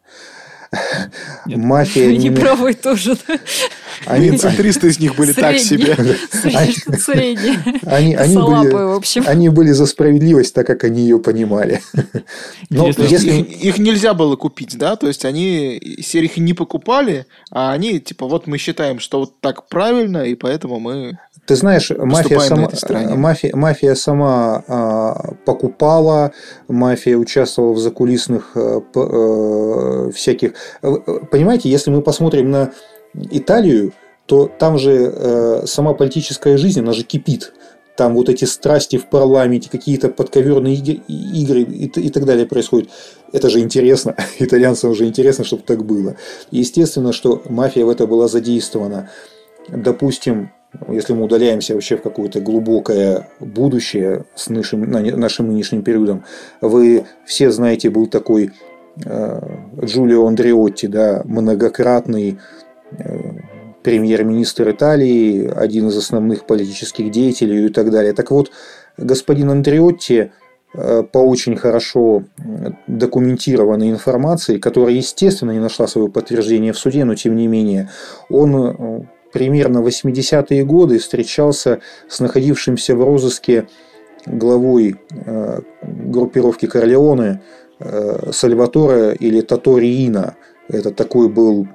нет. Мафия... Они правые тоже? Они, центристы из них были так себе. Средние. Они, они, были, в общем. они были за справедливость, так как они ее понимали. [laughs] Но если... их, нельзя было купить, да? То есть они их не покупали, а они типа вот мы считаем, что вот так правильно, и поэтому мы ты знаешь, мафия сама, мафия, мафия сама а, покупала, мафия участвовала в закулисных а, а, всяких. Понимаете, если мы посмотрим на Италию, то там же а, сама политическая жизнь, она же кипит. Там вот эти страсти в парламенте, какие-то подковерные игры, игры и, и так далее происходят. Это же интересно. [laughs] Итальянцам уже интересно, чтобы так было. Естественно, что мафия в это была задействована. Допустим, если мы удаляемся вообще в какое-то глубокое будущее с нашим, нашим нынешним периодом, вы все знаете, был такой э, Джулио Андреотти, да, многократный э, премьер-министр Италии, один из основных политических деятелей и так далее. Так вот, господин Андреотти э, по очень хорошо документированной информации, которая, естественно, не нашла своего подтверждения в суде, но тем не менее, он примерно 80-е годы встречался с находившимся в розыске главой э, группировки Корлеоне э, Сальваторе или Таториина. Это такой был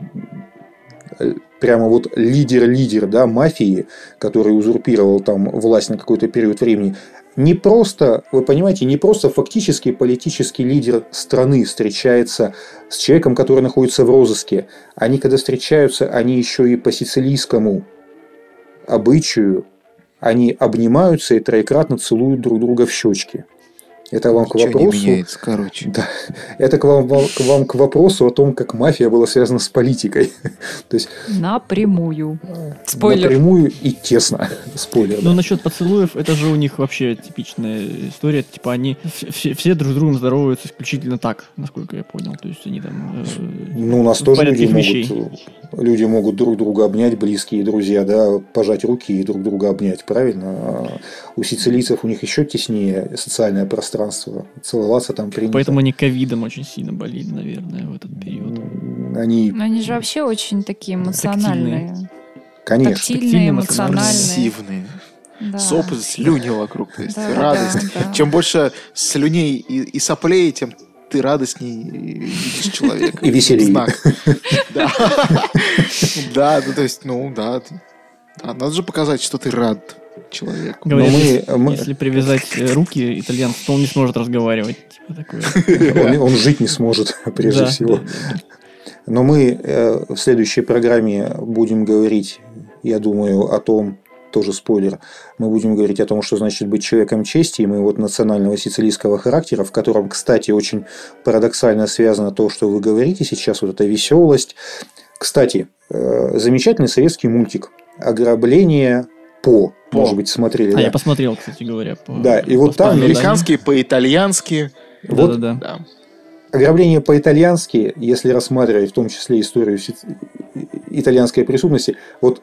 э, прямо вот лидер-лидер да, мафии, который узурпировал там власть на какой-то период времени не просто, вы понимаете, не просто фактически политический лидер страны встречается с человеком, который находится в розыске. Они, когда встречаются, они еще и по сицилийскому обычаю, они обнимаются и троекратно целуют друг друга в щечки. Это вам Ничего к вопросу. Не меняется, короче. Да, это к вам, к вам к вопросу о том, как мафия была связана с политикой. [laughs] То есть напрямую. Спойлер. Напрямую и тесно. [laughs] Спойлер. Ну да. насчет поцелуев, это же у них вообще типичная история. Типа они все, все друг с другом здороваются исключительно так, насколько я понял. То есть они там. Э, ну у нас тоже люди могут, люди могут друг друга обнять, близкие друзья, да, пожать руки и друг друга обнять, правильно? А у сицилийцев у них еще теснее социальное пространство пространство. Целоваться там принято. Поэтому они ковидом очень сильно болели, наверное, в этот период. Они... Но они же вообще очень такие эмоциональные. Тактильные. Конечно. Тактильные, эмоциональные. Агрессивные. Да. Соп, слюни вокруг, то есть да, радость. Да, да. Чем больше слюней и, и соплей, тем ты радостней видишь человека. И веселее. Знак. Да. [laughs] Да, то есть, ну, да. Надо же показать, что ты рад человеку. Говорят, мы, если, мы... если привязать э, руки итальянцу, то он не сможет разговаривать. Типа [laughs] он, жить не сможет, [laughs] прежде всего. Но мы э, в следующей программе будем говорить, я думаю, о том, тоже спойлер, мы будем говорить о том, что значит быть человеком чести, и мы вот национального сицилийского характера, в котором, кстати, очень парадоксально связано то, что вы говорите сейчас, вот эта веселость. Кстати, э, замечательный советский мультик «Ограбление по, по. может быть, смотрели. А да? я посмотрел, кстати говоря. По, да, и вот там... Американские по-итальянски. Вот, да, да, да. Ограбление по-итальянски, если рассматривать в том числе историю итальянской преступности, вот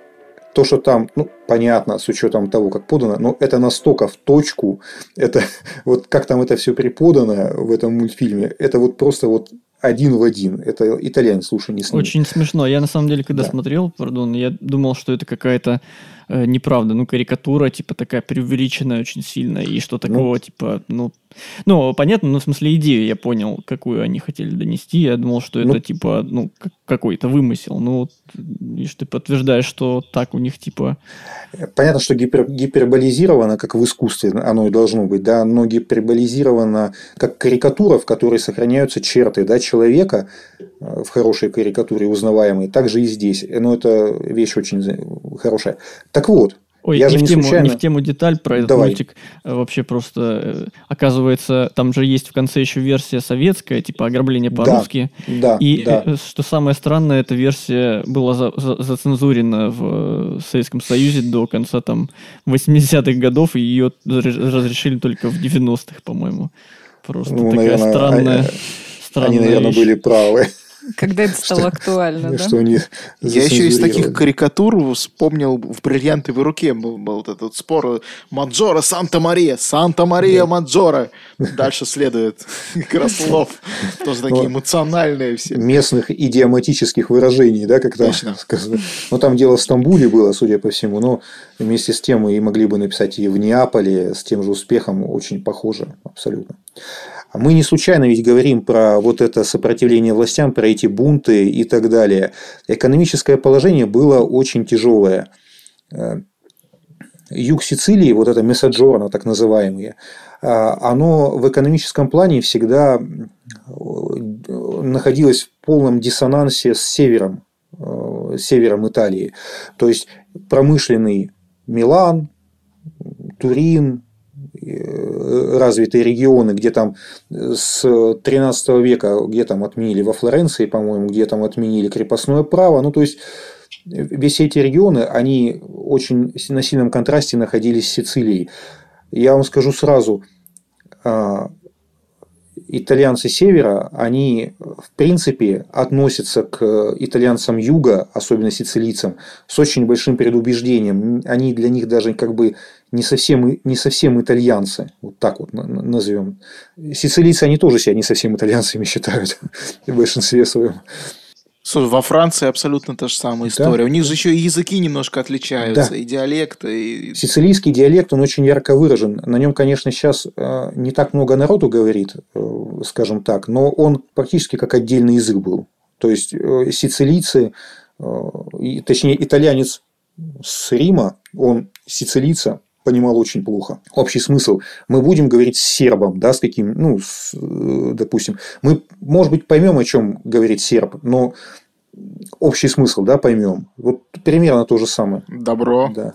то, что там, ну, понятно, с учетом того, как подано, но это настолько в точку, это [laughs] вот как там это все преподано в этом мультфильме, это вот просто вот один в один. Это итальянец, слушай, не снимет. Очень смешно. Я на самом деле, когда да. смотрел, пардон, я думал, что это какая-то э, неправда, ну, карикатура, типа, такая преувеличенная очень сильно, и что такого, ну, типа, ну, ну, понятно, но в смысле идею я понял, какую они хотели донести. Я думал, что ну, это, типа, ну, какой-то вымысел. Ну, видишь, ты подтверждаешь, что так у них, типа... Понятно, что гипер, гиперболизировано, как в искусстве оно и должно быть, да, но гиперболизировано как карикатура, в которой сохраняются черты, да, человека э, в хорошей карикатуре узнаваемой. Так же и здесь. Но это вещь очень хорошая. Так вот, Ой, Я не, в тему, случайно- не в тему деталь про этот Давай. мультик. Э, Вообще просто, э, оказывается, там же есть в конце еще версия советская, типа ограбление по-русски. Да, И да. э, что самое странное, эта версия была за- за- зацензурена в Советском Союзе до конца там 80-х годов, и ее разре- разрешили только в 90-х, по-моему. Просто Ну, такая наверное, странная, а- странная Они, наверное, вещь. были правы, Когда это стало актуально, да? что они Я еще из таких карикатур вспомнил в «Бриллиантовой руке» был, был вот этот спор Маджора Санта-Мария, Санта-Мария Маджора. Дальше следует Краслов. Тоже такие Ну, эмоциональные все. местных идиоматических выражений, да, как там сказано. Ну, там дело в Стамбуле было, судя по всему, но вместе с тем и могли бы написать и в Неаполе с тем же успехом, очень похоже, абсолютно. А мы не случайно ведь говорим про вот это сопротивление властям, про эти бунты и так далее. Экономическое положение было очень тяжелое. Э, Юг Сицилии, вот это Месаджорно, так называемые, а, оно в экономическом плане всегда э, находилось в полном диссонансе с севером, э, севером Италии. То есть промышленный Милан, Турин, развитые регионы, где там с 13 века, где там отменили во Флоренции, по-моему, где там отменили крепостное право. Ну, то есть весь эти регионы, они очень на сильном контрасте находились с Сицилией. Я вам скажу сразу, а, итальянцы севера, они в принципе относятся к итальянцам юга, особенно сицилийцам, с очень большим предубеждением. Они для них даже как бы не совсем, не совсем итальянцы, вот так вот на- на- назовем. Сицилийцы, они тоже себя не совсем итальянцами считают [laughs] в большинстве своем. Слушай, во Франции абсолютно та же самая Да. история. У них же еще и языки немножко отличаются, и диалекты. И... Сицилийский диалект, он очень ярко выражен. На нем, конечно, сейчас э, не так много народу говорит, э, скажем так, но он практически как отдельный язык был. То есть э, сицилийцы, точнее итальянец с Рима, он сицилийца понимал очень плохо. Общий смысл. Мы будем говорить с сербом, да, с каким, ну, с, э, допустим. Мы, может быть, поймем, о чем говорит серб, но общий смысл, да, поймем. Вот примерно то же самое. Добро. Да.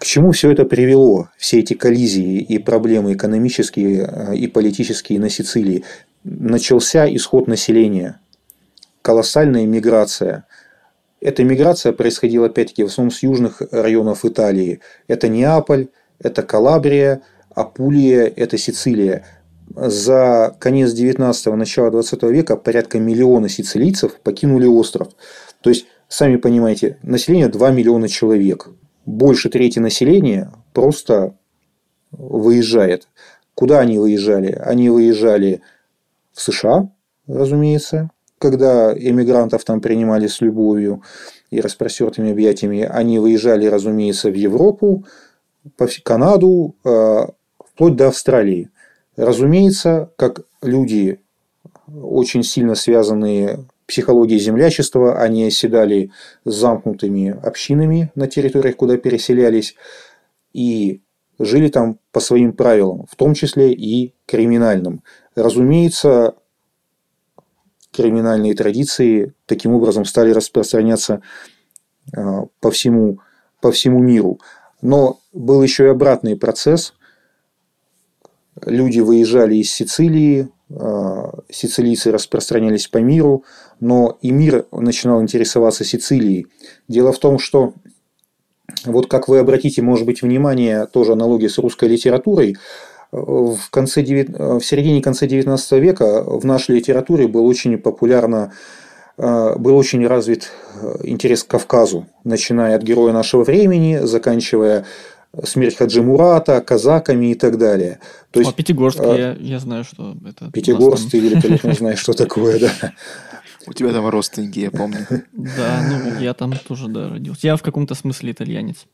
К чему все это привело, все эти коллизии и проблемы экономические э, и политические на Сицилии? Начался исход населения, колоссальная миграция. Эта миграция происходила, опять-таки, в основном с южных районов Италии. Это Неаполь, это Калабрия, Апулия, это Сицилия. За конец 19-го, начало 20 века порядка миллиона сицилийцев покинули остров. То есть, сами понимаете, население 2 миллиона человек. Больше трети населения просто выезжает. Куда они выезжали? Они выезжали в США, разумеется, когда эмигрантов там принимали с любовью и распростертыми объятиями. Они выезжали, разумеется, в Европу, по Канаду, э, вплоть до Австралии. Разумеется, как люди, очень сильно связанные психологией землячества, они оседали замкнутыми общинами на территориях, куда переселялись, и жили там по своим правилам, в том числе и криминальным. Разумеется, криминальные традиции таким образом стали распространяться а, по всему, по всему миру. Но был еще и обратный процесс. Люди выезжали из Сицилии, а, сицилийцы распространялись по миру, но и мир начинал интересоваться Сицилией. Дело в том, что вот как вы обратите, может быть, внимание, тоже аналогия с русской литературой, в, конце, в середине конце 19 века в нашей литературе был очень популярно э, был очень развит э, интерес к Кавказу, начиная от героя нашего времени, заканчивая смерть Хаджи Мурата, казаками и так далее. То А есть Пятигорск, а, я, я знаю, что это... Пятигорск, там- ты великолепно знаешь, что такое, да. У тебя там родственники, я помню. Да, ну я там тоже, да, родился. Я в каком-то смысле итальянец.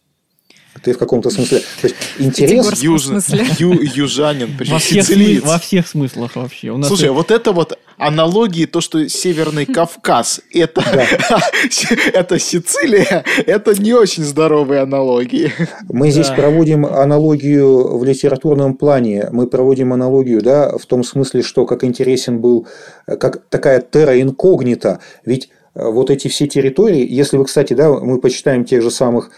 Ты в каком-то смысле. То есть интерес, смысле? ю- южанин, причем Во всех, сицилиец. во всех смыслах вообще. У нас Слушай, и- а вот это вот аналогии, то, что Северный [laughs] Кавказ, это, [laughs] это Сицилия, это не очень здоровые аналогии. Мы здесь Да. проводим аналогию в литературном плане. Мы проводим аналогию, да, в том смысле, что как интересен был, как такая терра инкогнита. Ведь э, вот эти все территории, если вы, кстати, да, мы почитаем тех же самых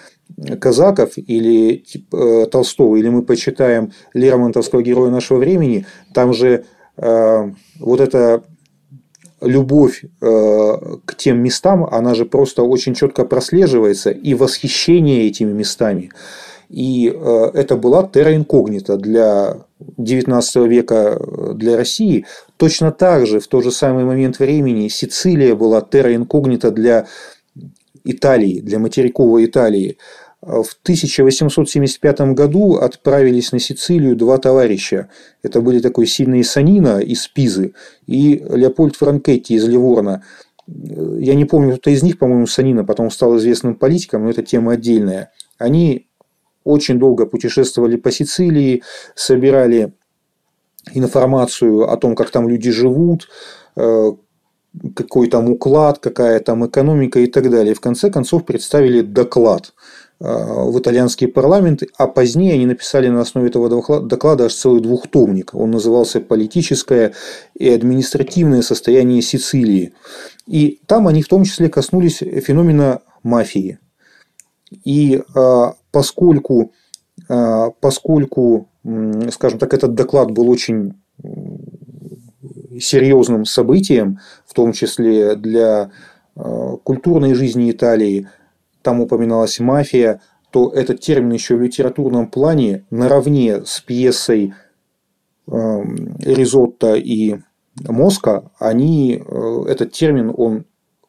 казаков или э, Толстого, или мы почитаем Лермонтовского героя нашего времени, там же э, вот эта любовь э, к тем местам, она же просто очень четко прослеживается, и восхищение этими местами. И э, это была терра инкогнита для XIX века э, для России. Точно так же в тот же самый момент времени Сицилия была терра инкогнита для Италии, для материковой Италии. В 1875 году отправились на Сицилию два товарища. Это были такой сильный Санина из Пизы и Леопольд Франкетти из Ливорна. Я не помню, кто из них, по-моему, Санина потом стал известным политиком, но это тема отдельная. Они очень долго путешествовали по Сицилии, собирали информацию о том, как там люди живут, э, какой там уклад, какая там экономика и так далее. В конце концов представили доклад э, в итальянский парламент, а позднее они написали на основе этого доклада аж целый двухтомник. Он назывался «Политическое и административное состояние Сицилии». И там они в том числе коснулись феномена мафии. И а, поскольку, а, поскольку, скажем так, этот доклад был очень серьезным событием, том числе для а, культурной жизни Италии, там упоминалась мафия, то этот термин еще в литературном плане наравне с пьесой Ризотто и Моска, они, э, этот термин, он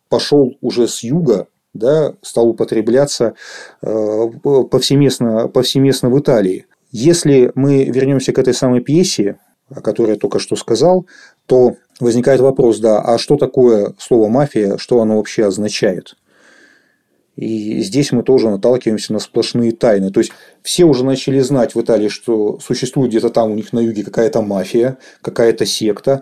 пошел уже с юга, да, стал употребляться э, повсеместно, повсеместно в Италии. Если мы вернемся к этой самой пьесе, о которой я только что сказал, то возникает вопрос, да, а что такое слово мафия, что оно вообще означает? И здесь мы тоже наталкиваемся на сплошные тайны. То есть все уже начали знать в Италии, что существует где-то там у них на юге какая-то мафия, какая-то секта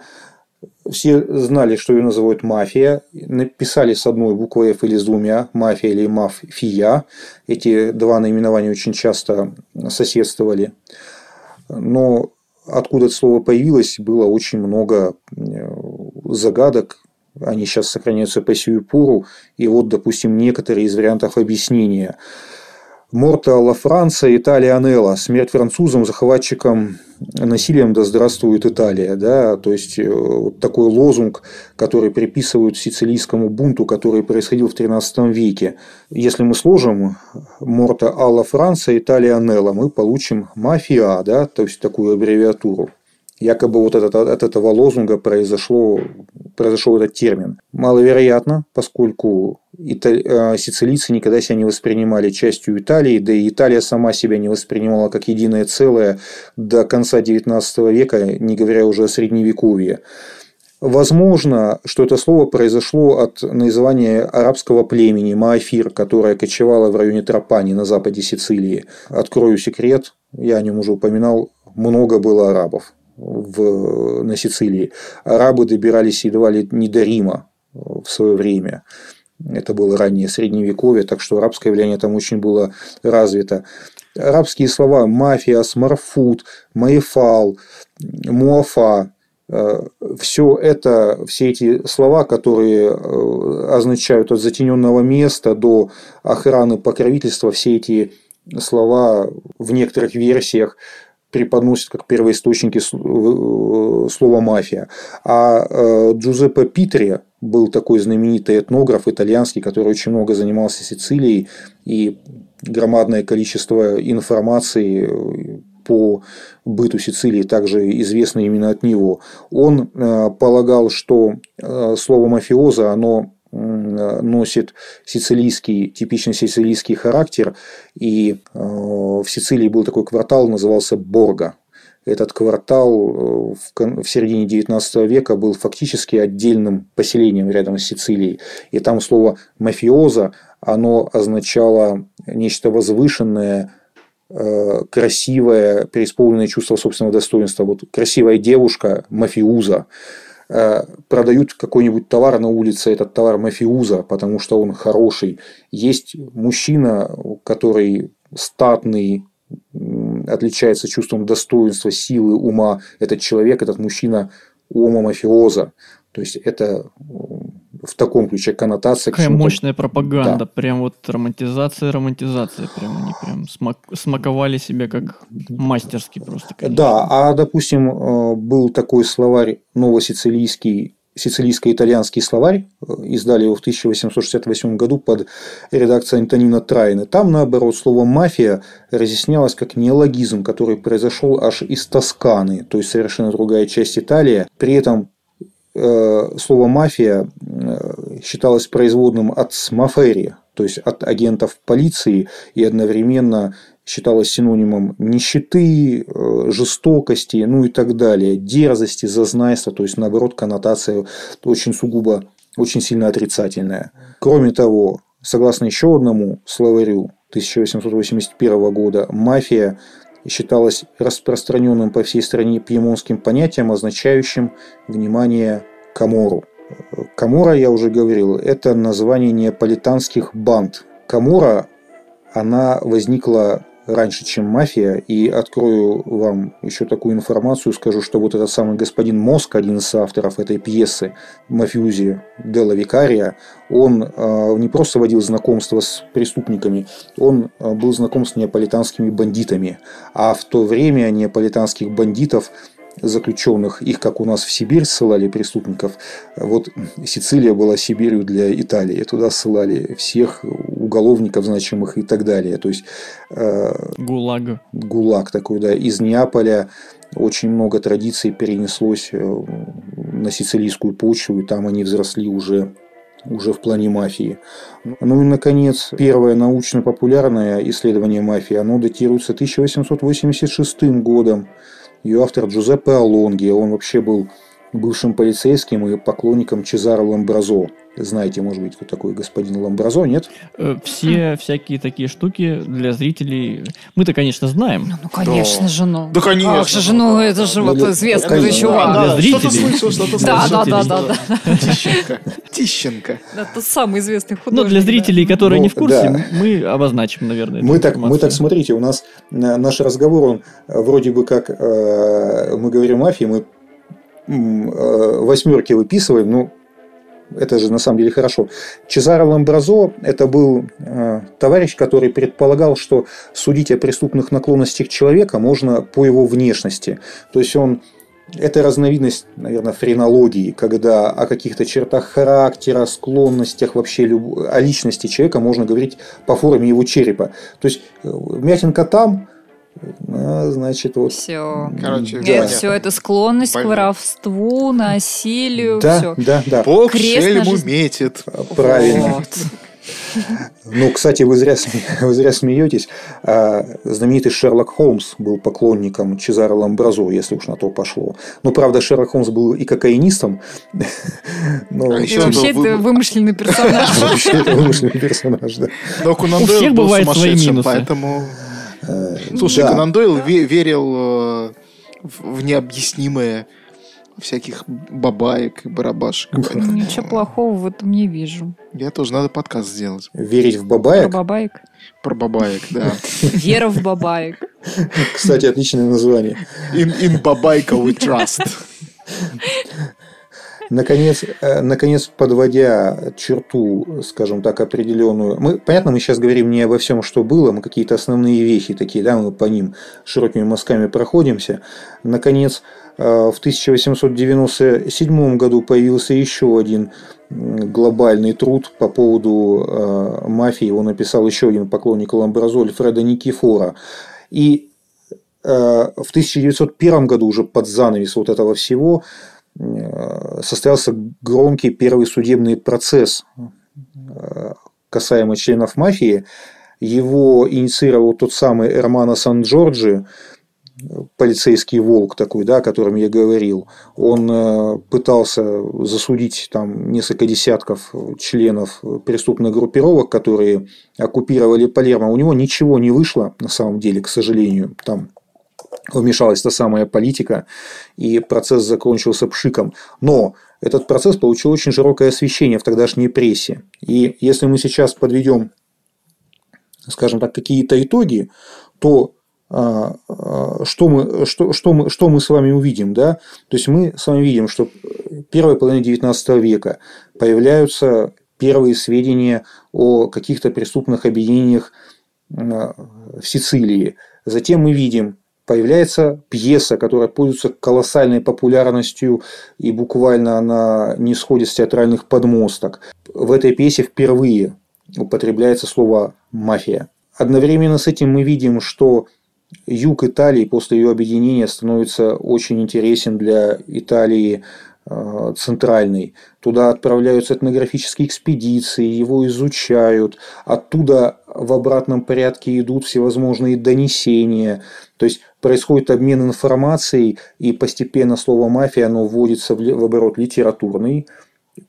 все знали, что ее называют мафия, написали с одной буквой F или с двумя, мафия или мафия. Эти два наименования очень часто соседствовали. Но откуда это слово появилось, было очень много э, загадок, они сейчас сохраняются по сию пору. И вот, допустим, некоторые из вариантов объяснения. Морта Ла Франция, Италия Анелла. Смерть французам, захватчикам, насилием да здравствует Италия. Да? То есть, э, вот такой лозунг, который приписывают сицилийскому бунту, который происходил в XIII веке. Если мы сложим Морта Алла Франция, Италия Анелла, мы получим мафия, да? то есть такую аббревиатуру. Якобы вот этот, от этого лозунга произошло, произошел этот термин. Маловероятно, поскольку италь... Э, сицилийцы никогда себя не воспринимали частью Италии, да и Италия сама себя не воспринимала как единое целое до конца XIX века, не говоря уже о Средневековье. Возможно, что это слово произошло от названия арабского племени Маафир, которое кочевало в районе Тропани на западе Сицилии. Открою секрет, я о нем уже упоминал, много было арабов в, на Сицилии. Арабы добирались едва ли не до Рима в свое время. Это было раннее средневековье, так что арабское влияние там очень было развито. Арабские слова мафия, смарфут, маефал, муафа, э, все это, все эти слова, которые э, означают от затененного места до охраны покровительства, все эти слова в некоторых версиях преподносят как первоисточники э, слова «мафия». А э, Джузеппе Питри был такой знаменитый этнограф итальянский, который очень много занимался Сицилией, и громадное количество информации э, по быту Сицилии также известно именно от него. Он полагал, что слово «мафиоза» оно носит сицилийский, типичный сицилийский характер. И э, в Сицилии был такой квартал, назывался Борга. Этот квартал э, в середине XIX века был фактически отдельным поселением рядом с Сицилией. И там слово «мафиоза» оно означало нечто возвышенное, э, красивое, преисполненное чувство собственного достоинства. Вот красивая девушка, мафиуза. Э, продают какой-нибудь товар на улице, этот товар мафиуза, потому что он хороший. Есть мужчина, который статный, отличается чувством достоинства, силы, ума. Этот человек, этот мужчина ума мафиоза. То есть это в таком ключе коннотация. Какая мощная пропаганда. Да. Прям вот романтизация, романтизация. Прям они прям смак, смаковали себя как мастерски просто. Конечно. Да, а допустим, э, был такой словарь новосицилийский сицилийско-итальянский словарь, э, издали его в 1868 году под редакцией Антонина Трайны. Там, наоборот, слово «мафия» разъяснялось как неологизм, который произошел аж из Тосканы, то есть совершенно другая часть Италии. При этом слово «мафия» э, считалось производным от «смафери», то есть от агентов полиции и одновременно считалось синонимом нищеты, э, жестокости, ну и так далее, дерзости, зазнайства, то есть, наоборот, коннотация очень сугубо, очень сильно отрицательная. Кроме того, согласно еще одному словарю 1881 года, мафия считалась распространенным по всей стране пьемонским понятием, означающим внимание Камору. Камора, я уже говорил, это название неаполитанских банд. Камора, она возникла раньше, чем «Мафия». И открою вам еще такую информацию, скажу, что вот этот самый господин Моск, один из авторов этой пьесы «Мафиузи Делла Викария», он э, не просто водил знакомство с преступниками, он э, был знаком с неаполитанскими бандитами. А в то время неаполитанских бандитов заключенных, их как у нас в Сибирь ссылали преступников, вот Сицилия была Сибирью для Италии, туда ссылали всех уголовников значимых и так далее. То есть э, ГУЛАГ. ГУЛАГ такой, да, из Неаполя очень много традиций перенеслось э, на сицилийскую почву, и там они взросли уже уже в плане мафии. Ну и, наконец, первое научно-популярное исследование мафии, оно датируется 1886 годом. Ее автор Джузеппе Алонги, он вообще был бывшим полицейским и поклонником Чезаро Ламбразо. Знаете, может быть, кто такой господин Ламбразо, нет? Э, все всякие такие штуки для зрителей. Мы-то, конечно, знаем. Ну, ну конечно, да. жену. Да, конечно. Ах же жену, это же ну, вот известный же чувак. Да, для зрителей. Что-то слышал, что-то Да, да, да, да. Тищенко. Тищенко. Это самый известный художник. Ну, для зрителей, которые не в курсе, мы обозначим, наверное, мы так, мы так, смотрите, у нас э, наш разговор, он э, вроде бы как мы говорим мафии, мы восьмерки выписываем, ну, это же на самом деле хорошо. Чезаро Ламбразо – это был э, товарищ, который предполагал, что судить о преступных наклонностях человека можно по его внешности. То есть он это разновидность, наверное, френологии, когда о каких-то чертах характера, склонностях, вообще люб... о личности человека можно говорить по форме его черепа. То есть э, мятинка там, а, значит, вот. Все. Короче, да. все это склонность Пойми. к воровству, насилию. Да, все. да, да. Бог шельму жизнь... метит. Правильно. Вот. Ну, кстати, вы зря, вы зря смеетесь. А, знаменитый Шерлок Холмс был поклонником Чезаро Ламбразо, если уж на то пошло. Ну, правда, Шерлок Холмс был и кокаинистом. [laughs] Но... А и вообще это вы... вымышленный персонаж. [laughs] Вообще это вымышленный персонаж, да. Но Конан Дойл был сумасшедшим, поэтому... Э, Слушай, да. Конан Дойл верил э, в необъяснимое всяких бабаек и барабашек. Ничего плохого в этом не вижу. Я тоже надо подкаст сделать. Верить в бабаек? Про бабаек? Про бабаек, да. Вера в бабаек. Кстати, отличное название. In, in бабайка we trust. [laughs] Наконец, э, наконец, подводя черту, скажем так, определенную, мы, понятно, мы сейчас говорим не обо всем, что было, мы какие-то основные вещи такие, да, мы по ним широкими мазками проходимся. Наконец, э, в 1897 году появился еще один глобальный труд по поводу э, мафии. Его написал еще один поклонник Ламбразоль Фреда Никифора. И в 1901 году уже под занавес вот этого всего состоялся громкий первый судебный процесс э, касаемо членов мафии. Его инициировал тот самый Эрмано Сан-Джорджи, полицейский волк такой, да, о котором я говорил. Он э, пытался засудить там несколько десятков членов преступных группировок, которые оккупировали Палермо. У него ничего не вышло, на самом деле, к сожалению. Там вмешалась та самая политика, и процесс закончился пшиком. Но этот процесс получил очень широкое освещение в тогдашней прессе. И если мы сейчас подведем, скажем так, какие-то итоги, то а, а, что мы, что, что, мы, что мы с вами увидим, да? То есть мы с вами видим, что первой половине XIX века появляются первые сведения о каких-то преступных объединениях в Сицилии. Затем мы видим, появляется пьеса, которая пользуется колоссальной популярностью и буквально она не сходит с театральных подмосток. В этой пьесе впервые употребляется слово «мафия». Одновременно с этим мы видим, что юг Италии после ее объединения становится очень интересен для Италии Э, центральный. Туда отправляются этнографические экспедиции, его изучают. Оттуда в обратном порядке идут всевозможные донесения. То есть происходит обмен информацией, и постепенно слово «мафия» оно вводится в оборот литературный,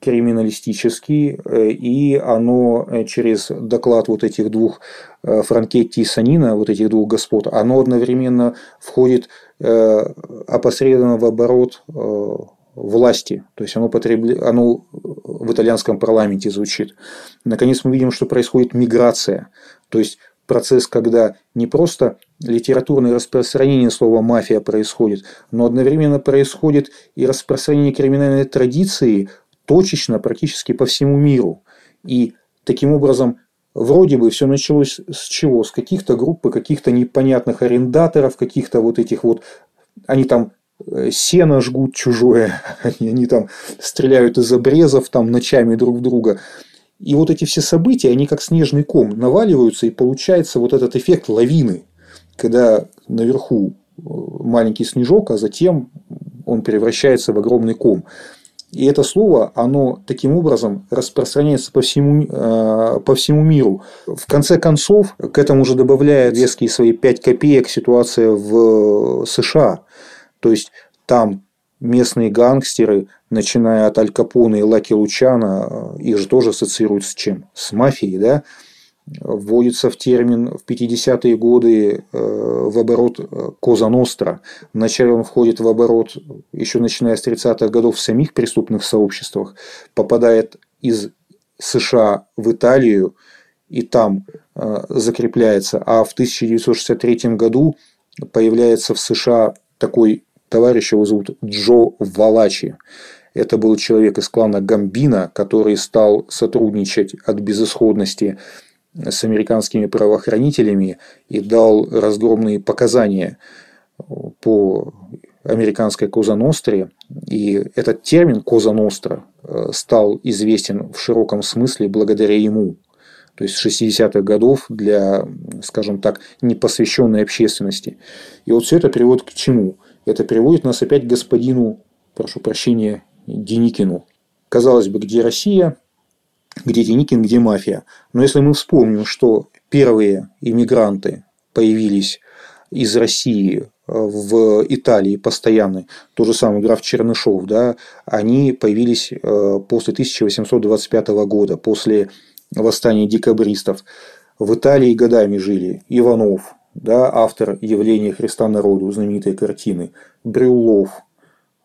криминалистический, э, и оно э, через доклад вот этих двух Франкетти и Санина, вот этих двух господ, оно одновременно входит опосредованно в оборот власти, то есть оно, потребля... оно в итальянском парламенте звучит. Наконец мы видим, что происходит миграция, то есть процесс, когда не просто литературное распространение слова «мафия» происходит, но одновременно происходит и распространение криминальной традиции точечно практически по всему миру. И таким образом Вроде бы все началось с чего? С каких-то групп, каких-то непонятных арендаторов, каких-то вот этих вот... Они там Э, сено жгут чужое, они, [laughs] они там стреляют из обрезов там ночами друг в друга. И вот эти все события, они как снежный ком наваливаются, и получается вот этот эффект лавины, когда наверху э, маленький снежок, а затем он превращается в огромный ком. И это слово, оно таким образом распространяется по всему, э, по всему миру. В конце концов, к этому уже добавляет веские свои 5 копеек ситуация в США. То есть там местные гангстеры, начиная от Аль Капоне и Лаки Лучана, их же тоже ассоциируют с чем? С мафией, да? Вводится в термин в 50-е годы э, в оборот э, Коза Ностра. Вначале он входит в оборот, еще начиная с 30-х годов, в самих преступных сообществах, попадает из США в Италию и там э, закрепляется. А в 1963 году появляется в США такой Товарища его зовут Джо Валачи. Это был человек из клана Гамбина, который стал сотрудничать от безысходности с американскими правоохранителями и дал разгромные показания по американской Коза Ностре. И этот термин Коза Ностра э, стал известен в широком смысле благодаря ему. То есть 60-х годов для, скажем так, непосвященной общественности. И вот все это приводит к чему? Это приводит нас опять к господину, прошу прощения, Деникину. Казалось бы, где Россия, где Деникин, где мафия. Но если мы вспомним, что первые иммигранты появились из России в Италии постоянно, тот же самый граф Чернышов, да, они появились э, после 1825 года, после восстания декабристов. В Италии годами жили Иванов, да, автор явления Христа народу, знаменитой картины, Брюллов,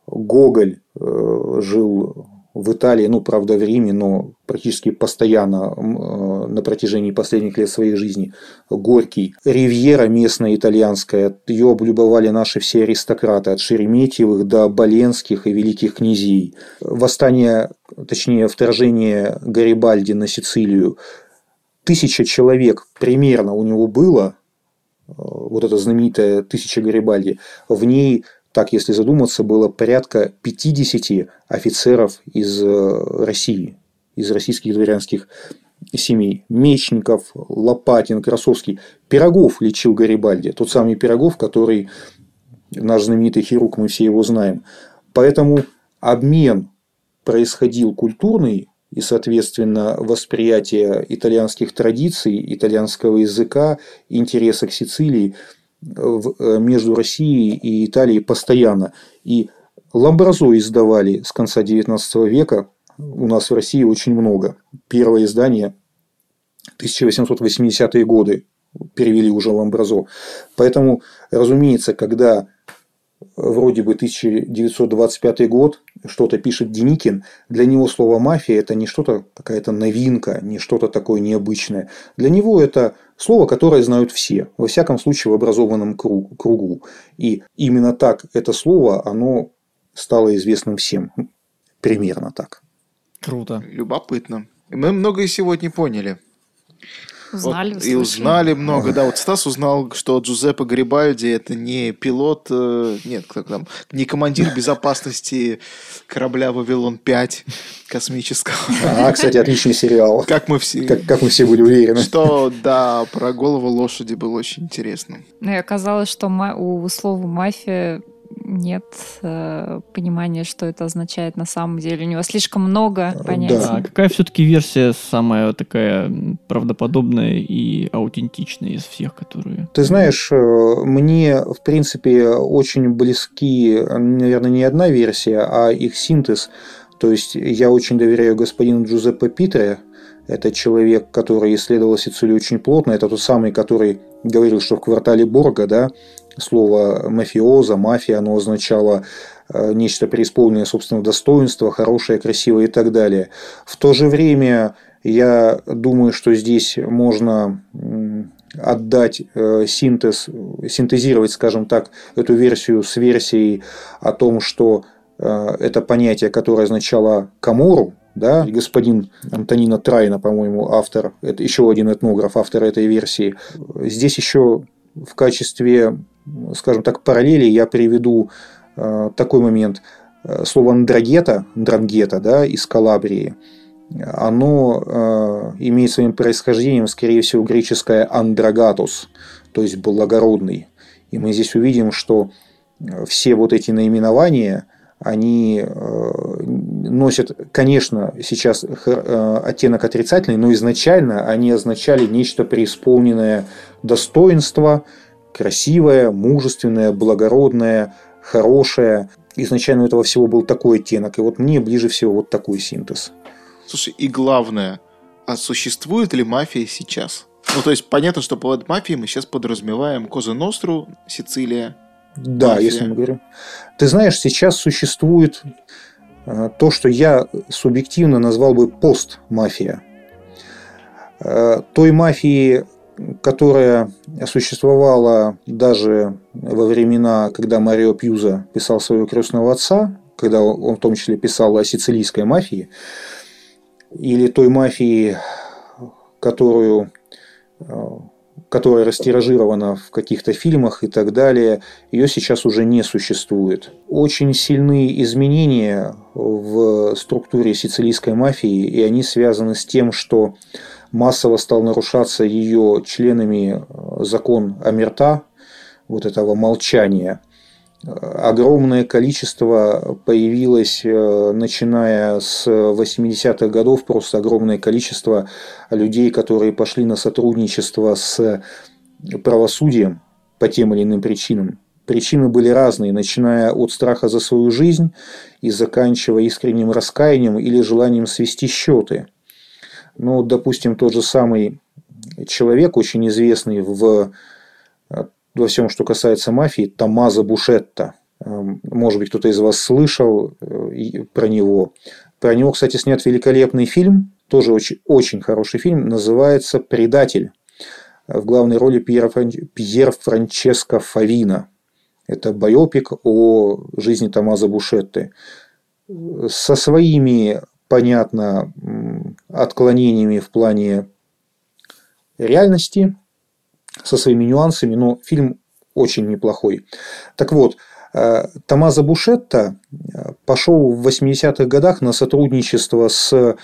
Гоголь э, жил в Италии, ну, правда, в Риме, но практически постоянно э, на протяжении последних лет своей жизни. Горький. Ривьера местная итальянская, ее облюбовали наши все аристократы, от Шереметьевых до Боленских и великих князей. Восстание, точнее, вторжение Гарибальди на Сицилию. Тысяча человек примерно у него было, вот эта знаменитая «Тысяча Гарибальди», в ней, так если задуматься, было порядка 50 офицеров из э, России, из российских дворянских семей. Мечников, Лопатин, Красовский. Пирогов лечил Гарибальди. Тот самый Пирогов, который наш знаменитый хирург, мы все его знаем. Поэтому обмен происходил культурный и, соответственно, восприятие итальянских традиций, итальянского языка, интереса к Сицилии э, между Россией и Италией постоянно. И Ламбразо издавали с конца XIX века у нас в России очень много. Первое издание 1880-е годы перевели уже Ламбразо. Поэтому, разумеется, когда вроде бы 1925 год, что-то пишет Деникин, для него слово «мафия» – это не что-то, какая-то новинка, не что-то такое необычное. Для него это слово, которое знают все, во всяком случае в образованном кругу. И именно так это слово, оно стало известным всем. примерно так. Круто. Любопытно. Мы многое сегодня поняли. Узнали, Вот, и узнали много, да. Вот Стас узнал, что Джузеппе Гарибальди это не пилот, э, нет, кто там, не командир безопасности корабля Вавилон-5 космического. А, кстати, отличный сериал. Как мы все... Как, как мы все были уверены. Что, да, про голову лошади было очень интересно. Ну и оказалось, что ма- у слова мафия нет э, понимания, что это означает на самом деле. У него слишком много понятий. А какая все-таки версия самая такая правдоподобная и аутентичная из всех, которые... Ты знаешь, э, мне, в принципе, очень близки, наверное, не одна версия, а их синтез. То есть я очень доверяю господину Джузеппе Питре. Это человек, который исследовал Сицилию очень плотно. Это тот самый, который говорил, что в квартале Борга, да, слово мафиоза, мафия, оно означало э, нечто преисполненное собственного достоинства, хорошее, красивое и так далее. В то же время я думаю, что здесь можно отдать э, синтез, синтезировать, скажем так, эту версию с версией о том, что э, это понятие, которое означало Камору, да, господин Антонина Трайна, по-моему, автор, это еще один этнограф, автор этой версии. Здесь еще в качестве, скажем так, параллели я приведу э, такой момент. Э, Слово андрогета, дрангета, да, из Калабрии, оно э, имеет своим происхождением, скорее всего, греческое андрогатус, то есть благородный. И мы здесь увидим, что все вот эти наименования, они носят, конечно, сейчас оттенок отрицательный, но изначально они означали нечто преисполненное достоинство, красивое, мужественное, благородное, хорошее. Изначально у этого всего был такой оттенок. И вот мне ближе всего вот такой синтез. Слушай, и главное, а существует ли мафия сейчас? Ну, то есть, понятно, что под мафией мы сейчас подразумеваем Коза Ностру, Сицилия. Да, Мафия. если мы говорим. Ты знаешь, сейчас существует э, то, что я субъективно назвал бы постмафия. Э, Той мафии, которая существовала даже во времена, когда Марио Пьюза писал своего крестного отца, когда он в том числе писал о сицилийской мафии, или той мафии, которую э, которая растиражирована в каких-то фильмах и так далее, ее сейчас уже не существует. Очень сильные изменения в структуре сицилийской мафии, и они связаны с тем, что массово стал нарушаться ее членами э, закон Амерта, вот этого молчания. Огромное количество появилось, э, начиная с 80-х годов, просто огромное количество людей, которые пошли на сотрудничество с правосудием по тем или иным причинам. Причины были разные, начиная от страха за свою жизнь и заканчивая искренним раскаянием или желанием свести счеты. Ну, допустим, тот же самый человек, очень известный в, во всем, что касается мафии, Томазо Бушетта. Эм, Может быть, кто-то из вас слышал э, про него. Про него, кстати, снят великолепный фильм, тоже очень, очень хороший фильм, называется «Предатель». В главной роли Пьер, Фран- Пьер Франческо Фавина. Это байопик о жизни Томазо Бушетты. Со своими, понятно, отклонениями в плане реальности, со своими нюансами, но фильм очень неплохой. Так вот, э, Томазо Бушетта э, пошел в 80-х годах на сотрудничество с э,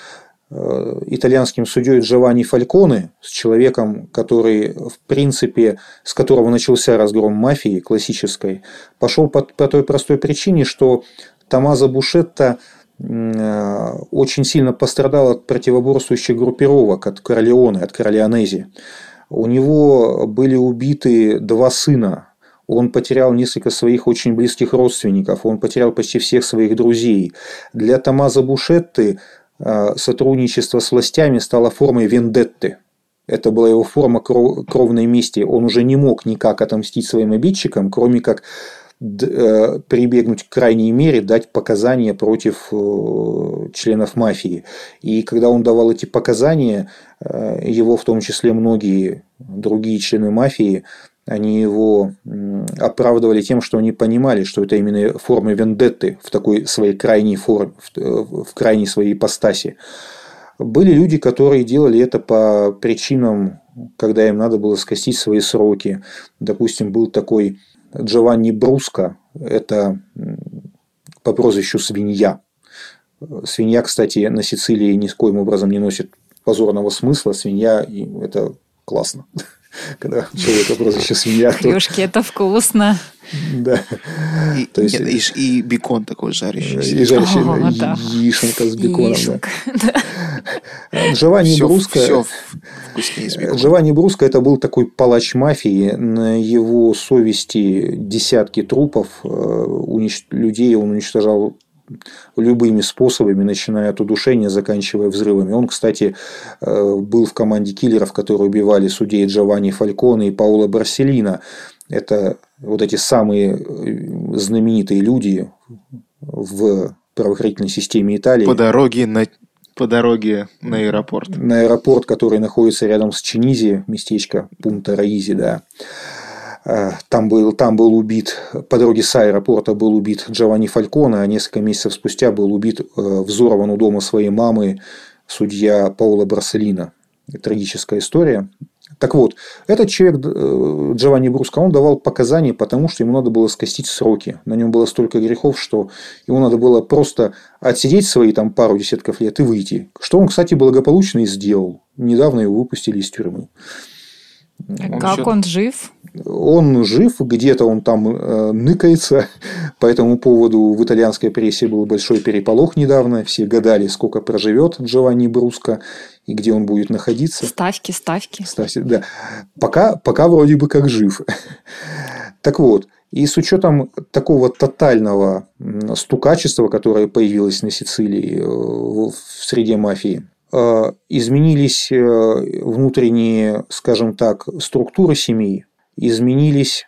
итальянским судьей Джованни Фальконе, с человеком, который, в принципе, с которого начался разгром мафии классической, пошел по, по той простой причине, что Томазо Бушетта очень сильно пострадал от противоборствующих группировок, от Корлеоне, от Корлеонези. У него были убиты два сына. Он потерял несколько своих очень близких родственников. Он потерял почти всех своих друзей. Для Томазо Бушетты э, сотрудничество с властями стало формой вендетты. Это была его форма кров- кровной мести. Он уже не мог никак отомстить своим обидчикам, кроме как э, прибегнуть к крайней мере, дать показания против э, членов мафии. И когда он давал эти показания, э, его в том числе многие другие члены мафии они его оправдывали тем, что они понимали, что это именно форма вендетты в такой своей крайней форме, в крайней своей ипостаси. Были люди, которые делали это по причинам, когда им надо было скостить свои сроки. Допустим, был такой Джованни Бруско, это по прозвищу Свинья. Свинья, кстати, на Сицилии ни коим образом не носит позорного смысла. Свинья – это классно. Когда человек прозвище свинья. Хрюшки – это вкусно. Да. И, То есть, нет, и, и бекон такой жарящийся. И жарящий, О, да. яишенка с беконом. Яишенка, [laughs] да. да. Джованни все, Бруско, все вкуснее с беконом. Джованни Бруско это был такой палач мафии. На его совести десятки трупов. Э, унич... Людей он уничтожал любыми способами, начиная от удушения, заканчивая взрывами. Он, кстати, э, был в команде киллеров, которые убивали судей Джованни Фальконе и Паула Барселина. Это вот эти самые э, знаменитые люди в правоохранительной системе Италии. По дороге на по дороге на аэропорт. На аэропорт, который находится рядом с Чинизи, местечко Пунта Раизи, да. Э, там был, там был убит, по дороге с аэропорта был убит Джованни Фальконе, а несколько месяцев спустя был убит, э, взорван у дома своей мамы судья Паула Барселина. Трагическая история. Так вот, этот человек, э, Джованни Бруско, он давал показания, потому что ему надо было скостить сроки. На нем было столько грехов, что ему надо было просто отсидеть свои там пару десятков лет и выйти. Что он, кстати, благополучно и сделал. Недавно его выпустили из тюрьмы. Он как еще... он жив? Он жив, где-то он там э, ныкается. По этому поводу в итальянской прессе был большой переполох недавно. Все гадали, сколько проживет Джованни Бруско и где он будет находиться. Ставки, ставки. Ставки, да. Пока, пока вроде бы как жив. Так вот, и с учетом такого тотального стукачества, которое появилось на Сицилии э, в среде мафии, Э, изменились внутренние, скажем так, структуры семей, изменились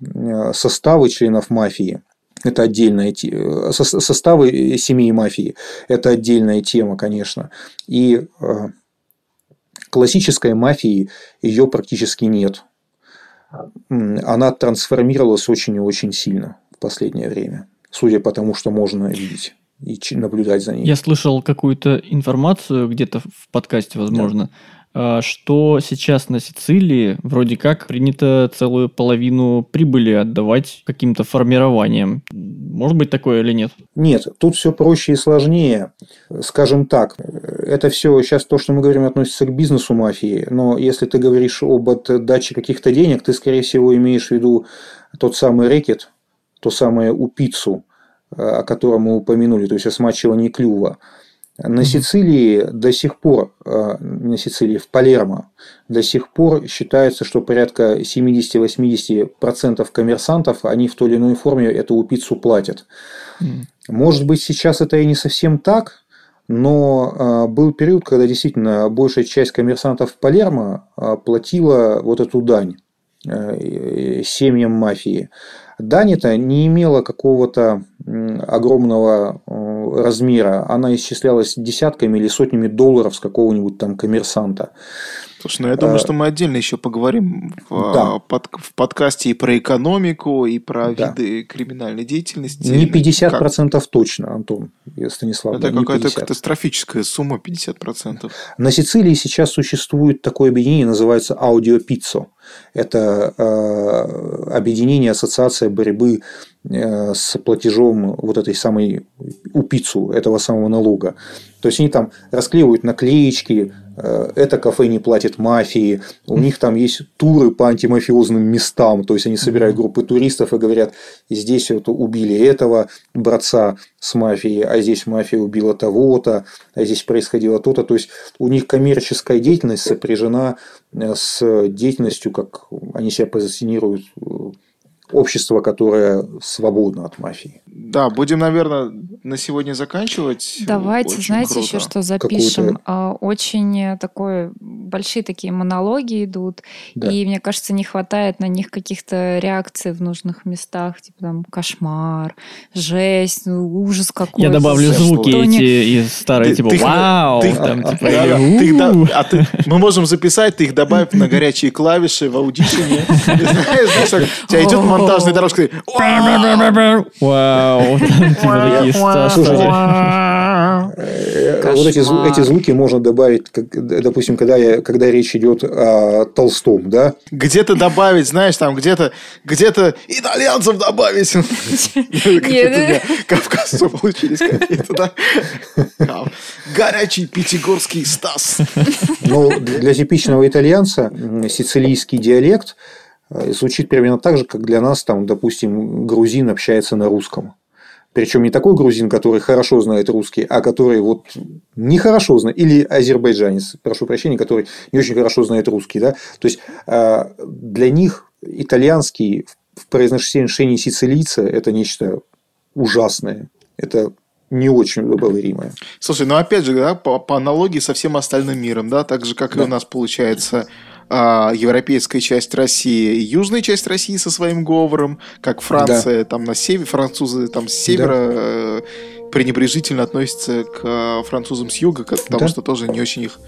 э, составы членов мафии. Это отдельная тема. Составы семей мафии – это отдельная тема, конечно. И классической мафии ее практически нет. Она трансформировалась очень и очень сильно в последнее время, судя по тому, что можно видеть и наблюдать за ней. Я слышал какую-то информацию где-то в подкасте, возможно, да. Что сейчас на Сицилии вроде как принято целую половину прибыли отдавать каким-то формированиям. Может быть такое или нет? Нет, тут все проще и сложнее. Скажем так, это все сейчас то, что мы говорим, относится к бизнесу мафии, но если ты говоришь об отдаче каких-то денег, ты, скорее всего, имеешь в виду тот самый рэкет, то самое упицу, о котором мы упомянули, то есть осмачивание клюва. На Сицилии до сих пор, э, на Сицилии, в Палермо, до сих пор считается, что порядка 70-80% коммерсантов, они в той или иной форме эту пиццу платят. Может быть, сейчас это и не совсем так, но э, был период, когда действительно большая часть коммерсантов Палермо э, платила вот эту дань семьям мафии. Дань это не имела какого-то огромного э, размера. Она исчислялась десятками или сотнями долларов с какого-нибудь там коммерсанта. Слушай, ну я думаю, а, что мы отдельно еще поговорим в, да. под, в подкасте и про экономику, и про да. виды криминальной деятельности. Не 50% как? точно, Антон Станислав. Это да, какая-то катастрофическая сумма 50%. На Сицилии сейчас существует такое объединение, называется Аудиопиццо. Это э, объединение, ассоциация борьбы э, с платежом вот этой самой упицу, этого самого налога. То есть они там расклеивают наклеечки, Э, это кафе не платит мафии, у них там есть туры по антимафиозным местам, то есть они собирают группы туристов и говорят, здесь вот убили этого братца с мафией, а здесь мафия убила того-то, а здесь происходило то-то, то есть у них коммерческая деятельность сопряжена э, с деятельностью, как они себя позиционируют э, общество, которое свободно от мафии. Да, будем, наверное, на сегодня заканчивать. Давайте, Очень знаете, круто. еще что запишем. А, очень такой большие такие монологи идут, Да. и мне кажется, не хватает на них каких-то реакций в нужных местах, типа там кошмар, жесть, ну, ужас какой-то. Я добавлю Что звуки не- эти из старой, Ты- типа ты вау, ты там, типа, Да, Ты да- а ты- мы можем записать, ты их добавь на горячие клавиши в аудишене. И [laughs] Знаешь, у тебя идет монтажная дорожка, ты, [laughs] Вау, типа. Э, Вот эти, зву- эти звуки можно добавить, как, д- допустим, когда, я, когда речь идет о Толстом, да? где-то добавить, знаешь, там где-то где-то итальянцев добавить. [laughs] Кавказцы получились какие-то, да. Горячий пятигорский Стас. Но для типичного итальянца сицилийский диалект э, звучит примерно так же, как для нас, там, допустим, грузин общается на русском. Причем не такой грузин, который хорошо знает русский, а который вот нехорошо знает, или азербайджанец, прошу прощения, который не очень хорошо знает русский. Да? То есть э, для них итальянский в произношении сицилийца это нечто ужасное. Это не очень удобоваримое. Слушай, ну опять же, да, по, по аналогии со всем остальным миром, да, так же, как и Да. у нас получается а, европейская часть России и южная часть России со своим говором, как Франция там на севере, французы там с севера э, пренебрежительно относятся к э, французам с юга, потому Да. что тоже не очень их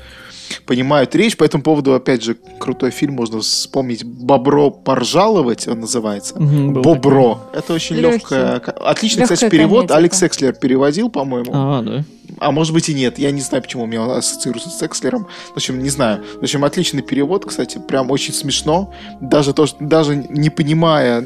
понимают речь. По этому поводу, опять же, крутой фильм, можно вспомнить «Бобро поржаловать», он называется. Был Бобро. Это очень Лёгкий. легкая... Отличный, кстати, Лёгкая перевод. комедия, Алекс. Экслер переводил, по-моему. А, да. А может быть и нет. Я не знаю, почему у меня он ассоциируется с Экслером. В общем, не знаю. В общем, отличный перевод, кстати. Прям очень смешно. Даже то, что даже не понимая,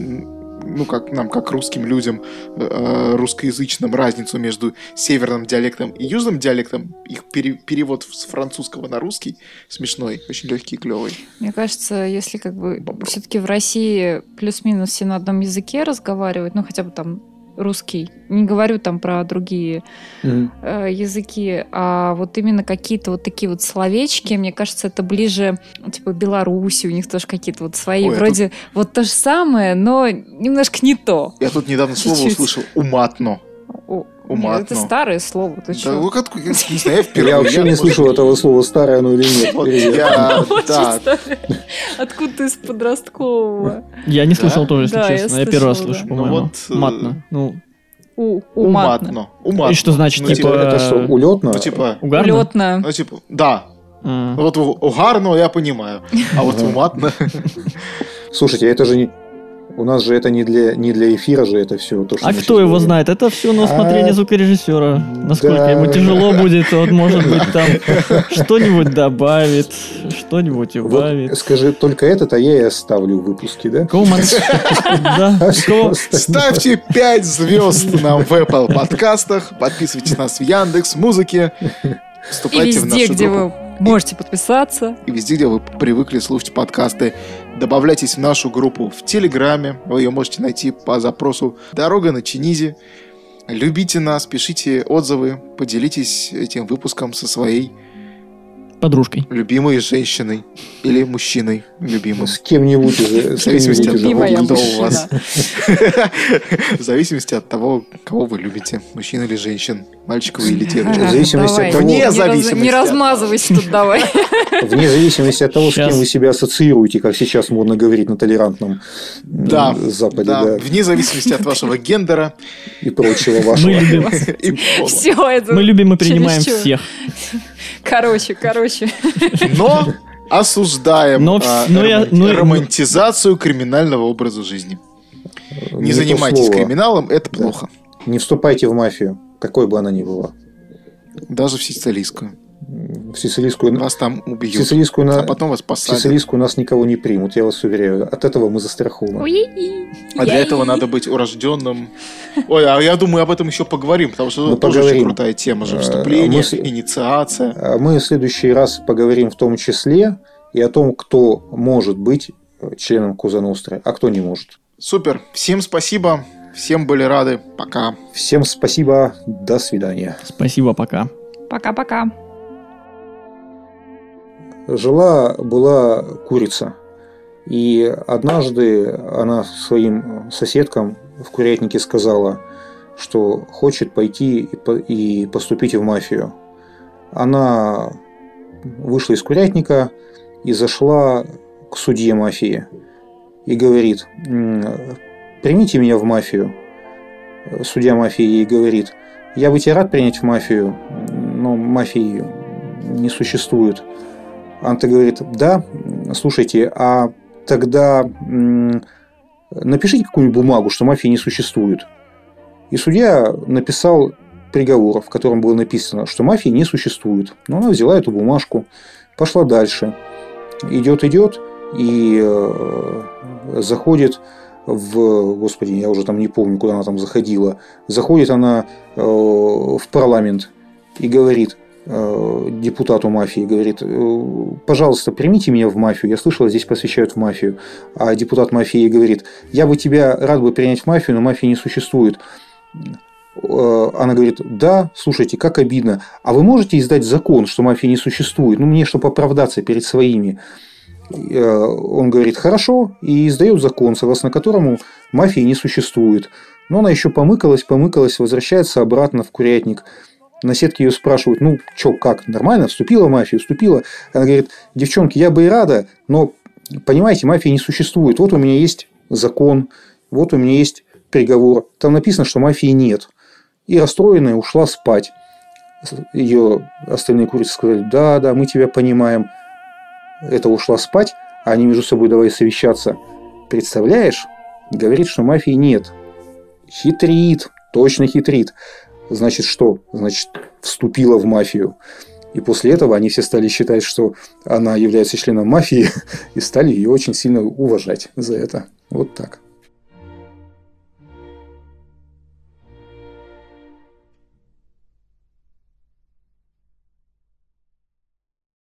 ну, как нам, как русским людям, э, русскоязычным, разницу между северным диалектом и южным диалектом, их пере- перевод с французского на русский смешной, очень легкий и клевый. Мне кажется, если как бы все-таки в России плюс-минус все на одном языке разговаривают, ну хотя бы там русский, не говорю там про другие э, языки, а вот именно какие-то вот такие вот словечки, мне кажется, это ближе, ну, типа Беларуси, у них тоже какие-то вот свои, Ой, вроде вот то же самое, но немножко не то. Я тут недавно слово Чуть-чуть. услышал «уматно». Уматно. нет, это старое слово, ты Да, ну, как- я не знаю, я впервые. Я вообще не слышал этого слова, старое оно или нет. [laughs] Откуда из подросткового? Я не слышал тоже, если честно. Я первый раз слышу. Ну по-моему. вот, э, Матно. Ну, У, уматно. уматно. И что значит, Ну, Это, типа, это что, улетно? Ну, типа, угарно? Улетно. ну, типа, да. А. Вот угарно я понимаю. А вот [laughs] уматно. Слушайте, это же не... У нас же это не для, не для эфира же это все. То, что А кто его говорим. знает? Это все на А, усмотрение звукорежиссера. Насколько да. ему тяжело будет, вот может быть там [laughs] что-нибудь добавит, что-нибудь убавит. Вот скажи, только этот, а я и оставлю в выпуске, да? [laughs] Да. А Ставьте 5 звезд нам в Apple подкастах. Подписывайтесь на нас в Яндекс Музыке. [laughs] И Вступайте в везде, нашу где группу. Можете подписаться. И везде, где вы привыкли слушать подкасты. Добавляйтесь в нашу группу в Телеграме. Вы ее можете найти по запросу «Дорога на Чинизе». Любите нас, пишите отзывы, поделитесь этим выпуском со своей Подружкой. любимой женщиной или мужчиной любимым. С кем-нибудь. В зависимости от того, кто у вас. [laughs] В зависимости от того, кого вы любите. Мужчин или женщин. Мальчиков или девочек. В зависимости Давай. от того- Вне Не раз- зависимости Не размазывайся тут давай. Вне зависимости от того, с Щас. кем вы себя ассоциируете, как сейчас модно говорить на толерантном Да, Западе, Да, да, вне зависимости от вашего гендера. и прочего Мы вашего. любим, и. Все это. мы любим и принимаем чересчур. всех. Короче, короче. Но осуждаем Но а, но я- роман- но- романтизацию криминального образа жизни. Не то занимайтесь слово. криминалом, это Да. плохо. Не вступайте в мафию, какой бы она ни была. Даже в сицилийскую. В сицилийскую, Вас там в убьют. сицилийскую, на- А потом вас в посадят. сицилийскую нас никого не примут, я вас уверяю. От этого мы застрахованы. А для этого надо быть урожденным. Ой, а я думаю, об этом еще поговорим, потому что Ну, это тоже очень поговорим. крутая тема же. А, Вступление, мы инициация. А Мы в следующий раз поговорим в том числе и о том, кто может быть членом Куза Ностры, а кто не может. Супер. Всем спасибо. Всем были рады. Пока. Всем спасибо, до свидания. Спасибо, пока. Пока-пока. Жила была курица. И однажды она своим соседкам в курятнике сказала, что хочет пойти и по- и поступить в мафию. Она вышла из курятника и зашла к судье мафии и говорит, примите меня в мафию. Судья мафии ей говорит, я бы тебя рад принять в мафию, но мафии не существует. Анта говорит, да, слушайте, а тогда напишите какую-нибудь бумагу, что мафии не существует. И судья написал приговор, в котором было написано, что мафии не существует. Но она взяла эту бумажку, пошла дальше. Идет, идет и э, заходит в, господи, я уже там не помню, куда она там заходила. Заходит она э, в парламент и говорит, Э, депутату мафии, говорит, «Э, пожалуйста, примите меня в мафию, я слышала, здесь посвящают в мафию. А депутат мафии говорит, я бы тебя рад бы принять в мафию, но мафии не существует. Она говорит, да, слушайте, как обидно. А вы можете издать закон, что мафии не существует? Ну, мне, чтобы оправдаться перед своими. Он говорит, хорошо, и издает закон, согласно которому мафии не существует. Но она еще помыкалась, помыкалась, возвращается обратно в курятник – на сетке ее спрашивают, ну, что, как, нормально, вступила в мафию, вступила. Она говорит, девчонки, я бы и рада, но, понимаете, мафии не существует. Вот у меня есть закон, вот у меня есть приговор. Там написано, что мафии нет. И расстроенная ушла спать. Ее остальные курицы сказали, да, да, мы тебя понимаем. Это ушла спать, а они между собой давай совещаться. Представляешь? Говорит, что мафии нет. Хитрит, точно хитрит значит что? Значит, вступила в мафию. И после этого они все стали считать, что она является членом мафии, [laughs] и стали ее очень сильно уважать за это. Вот так.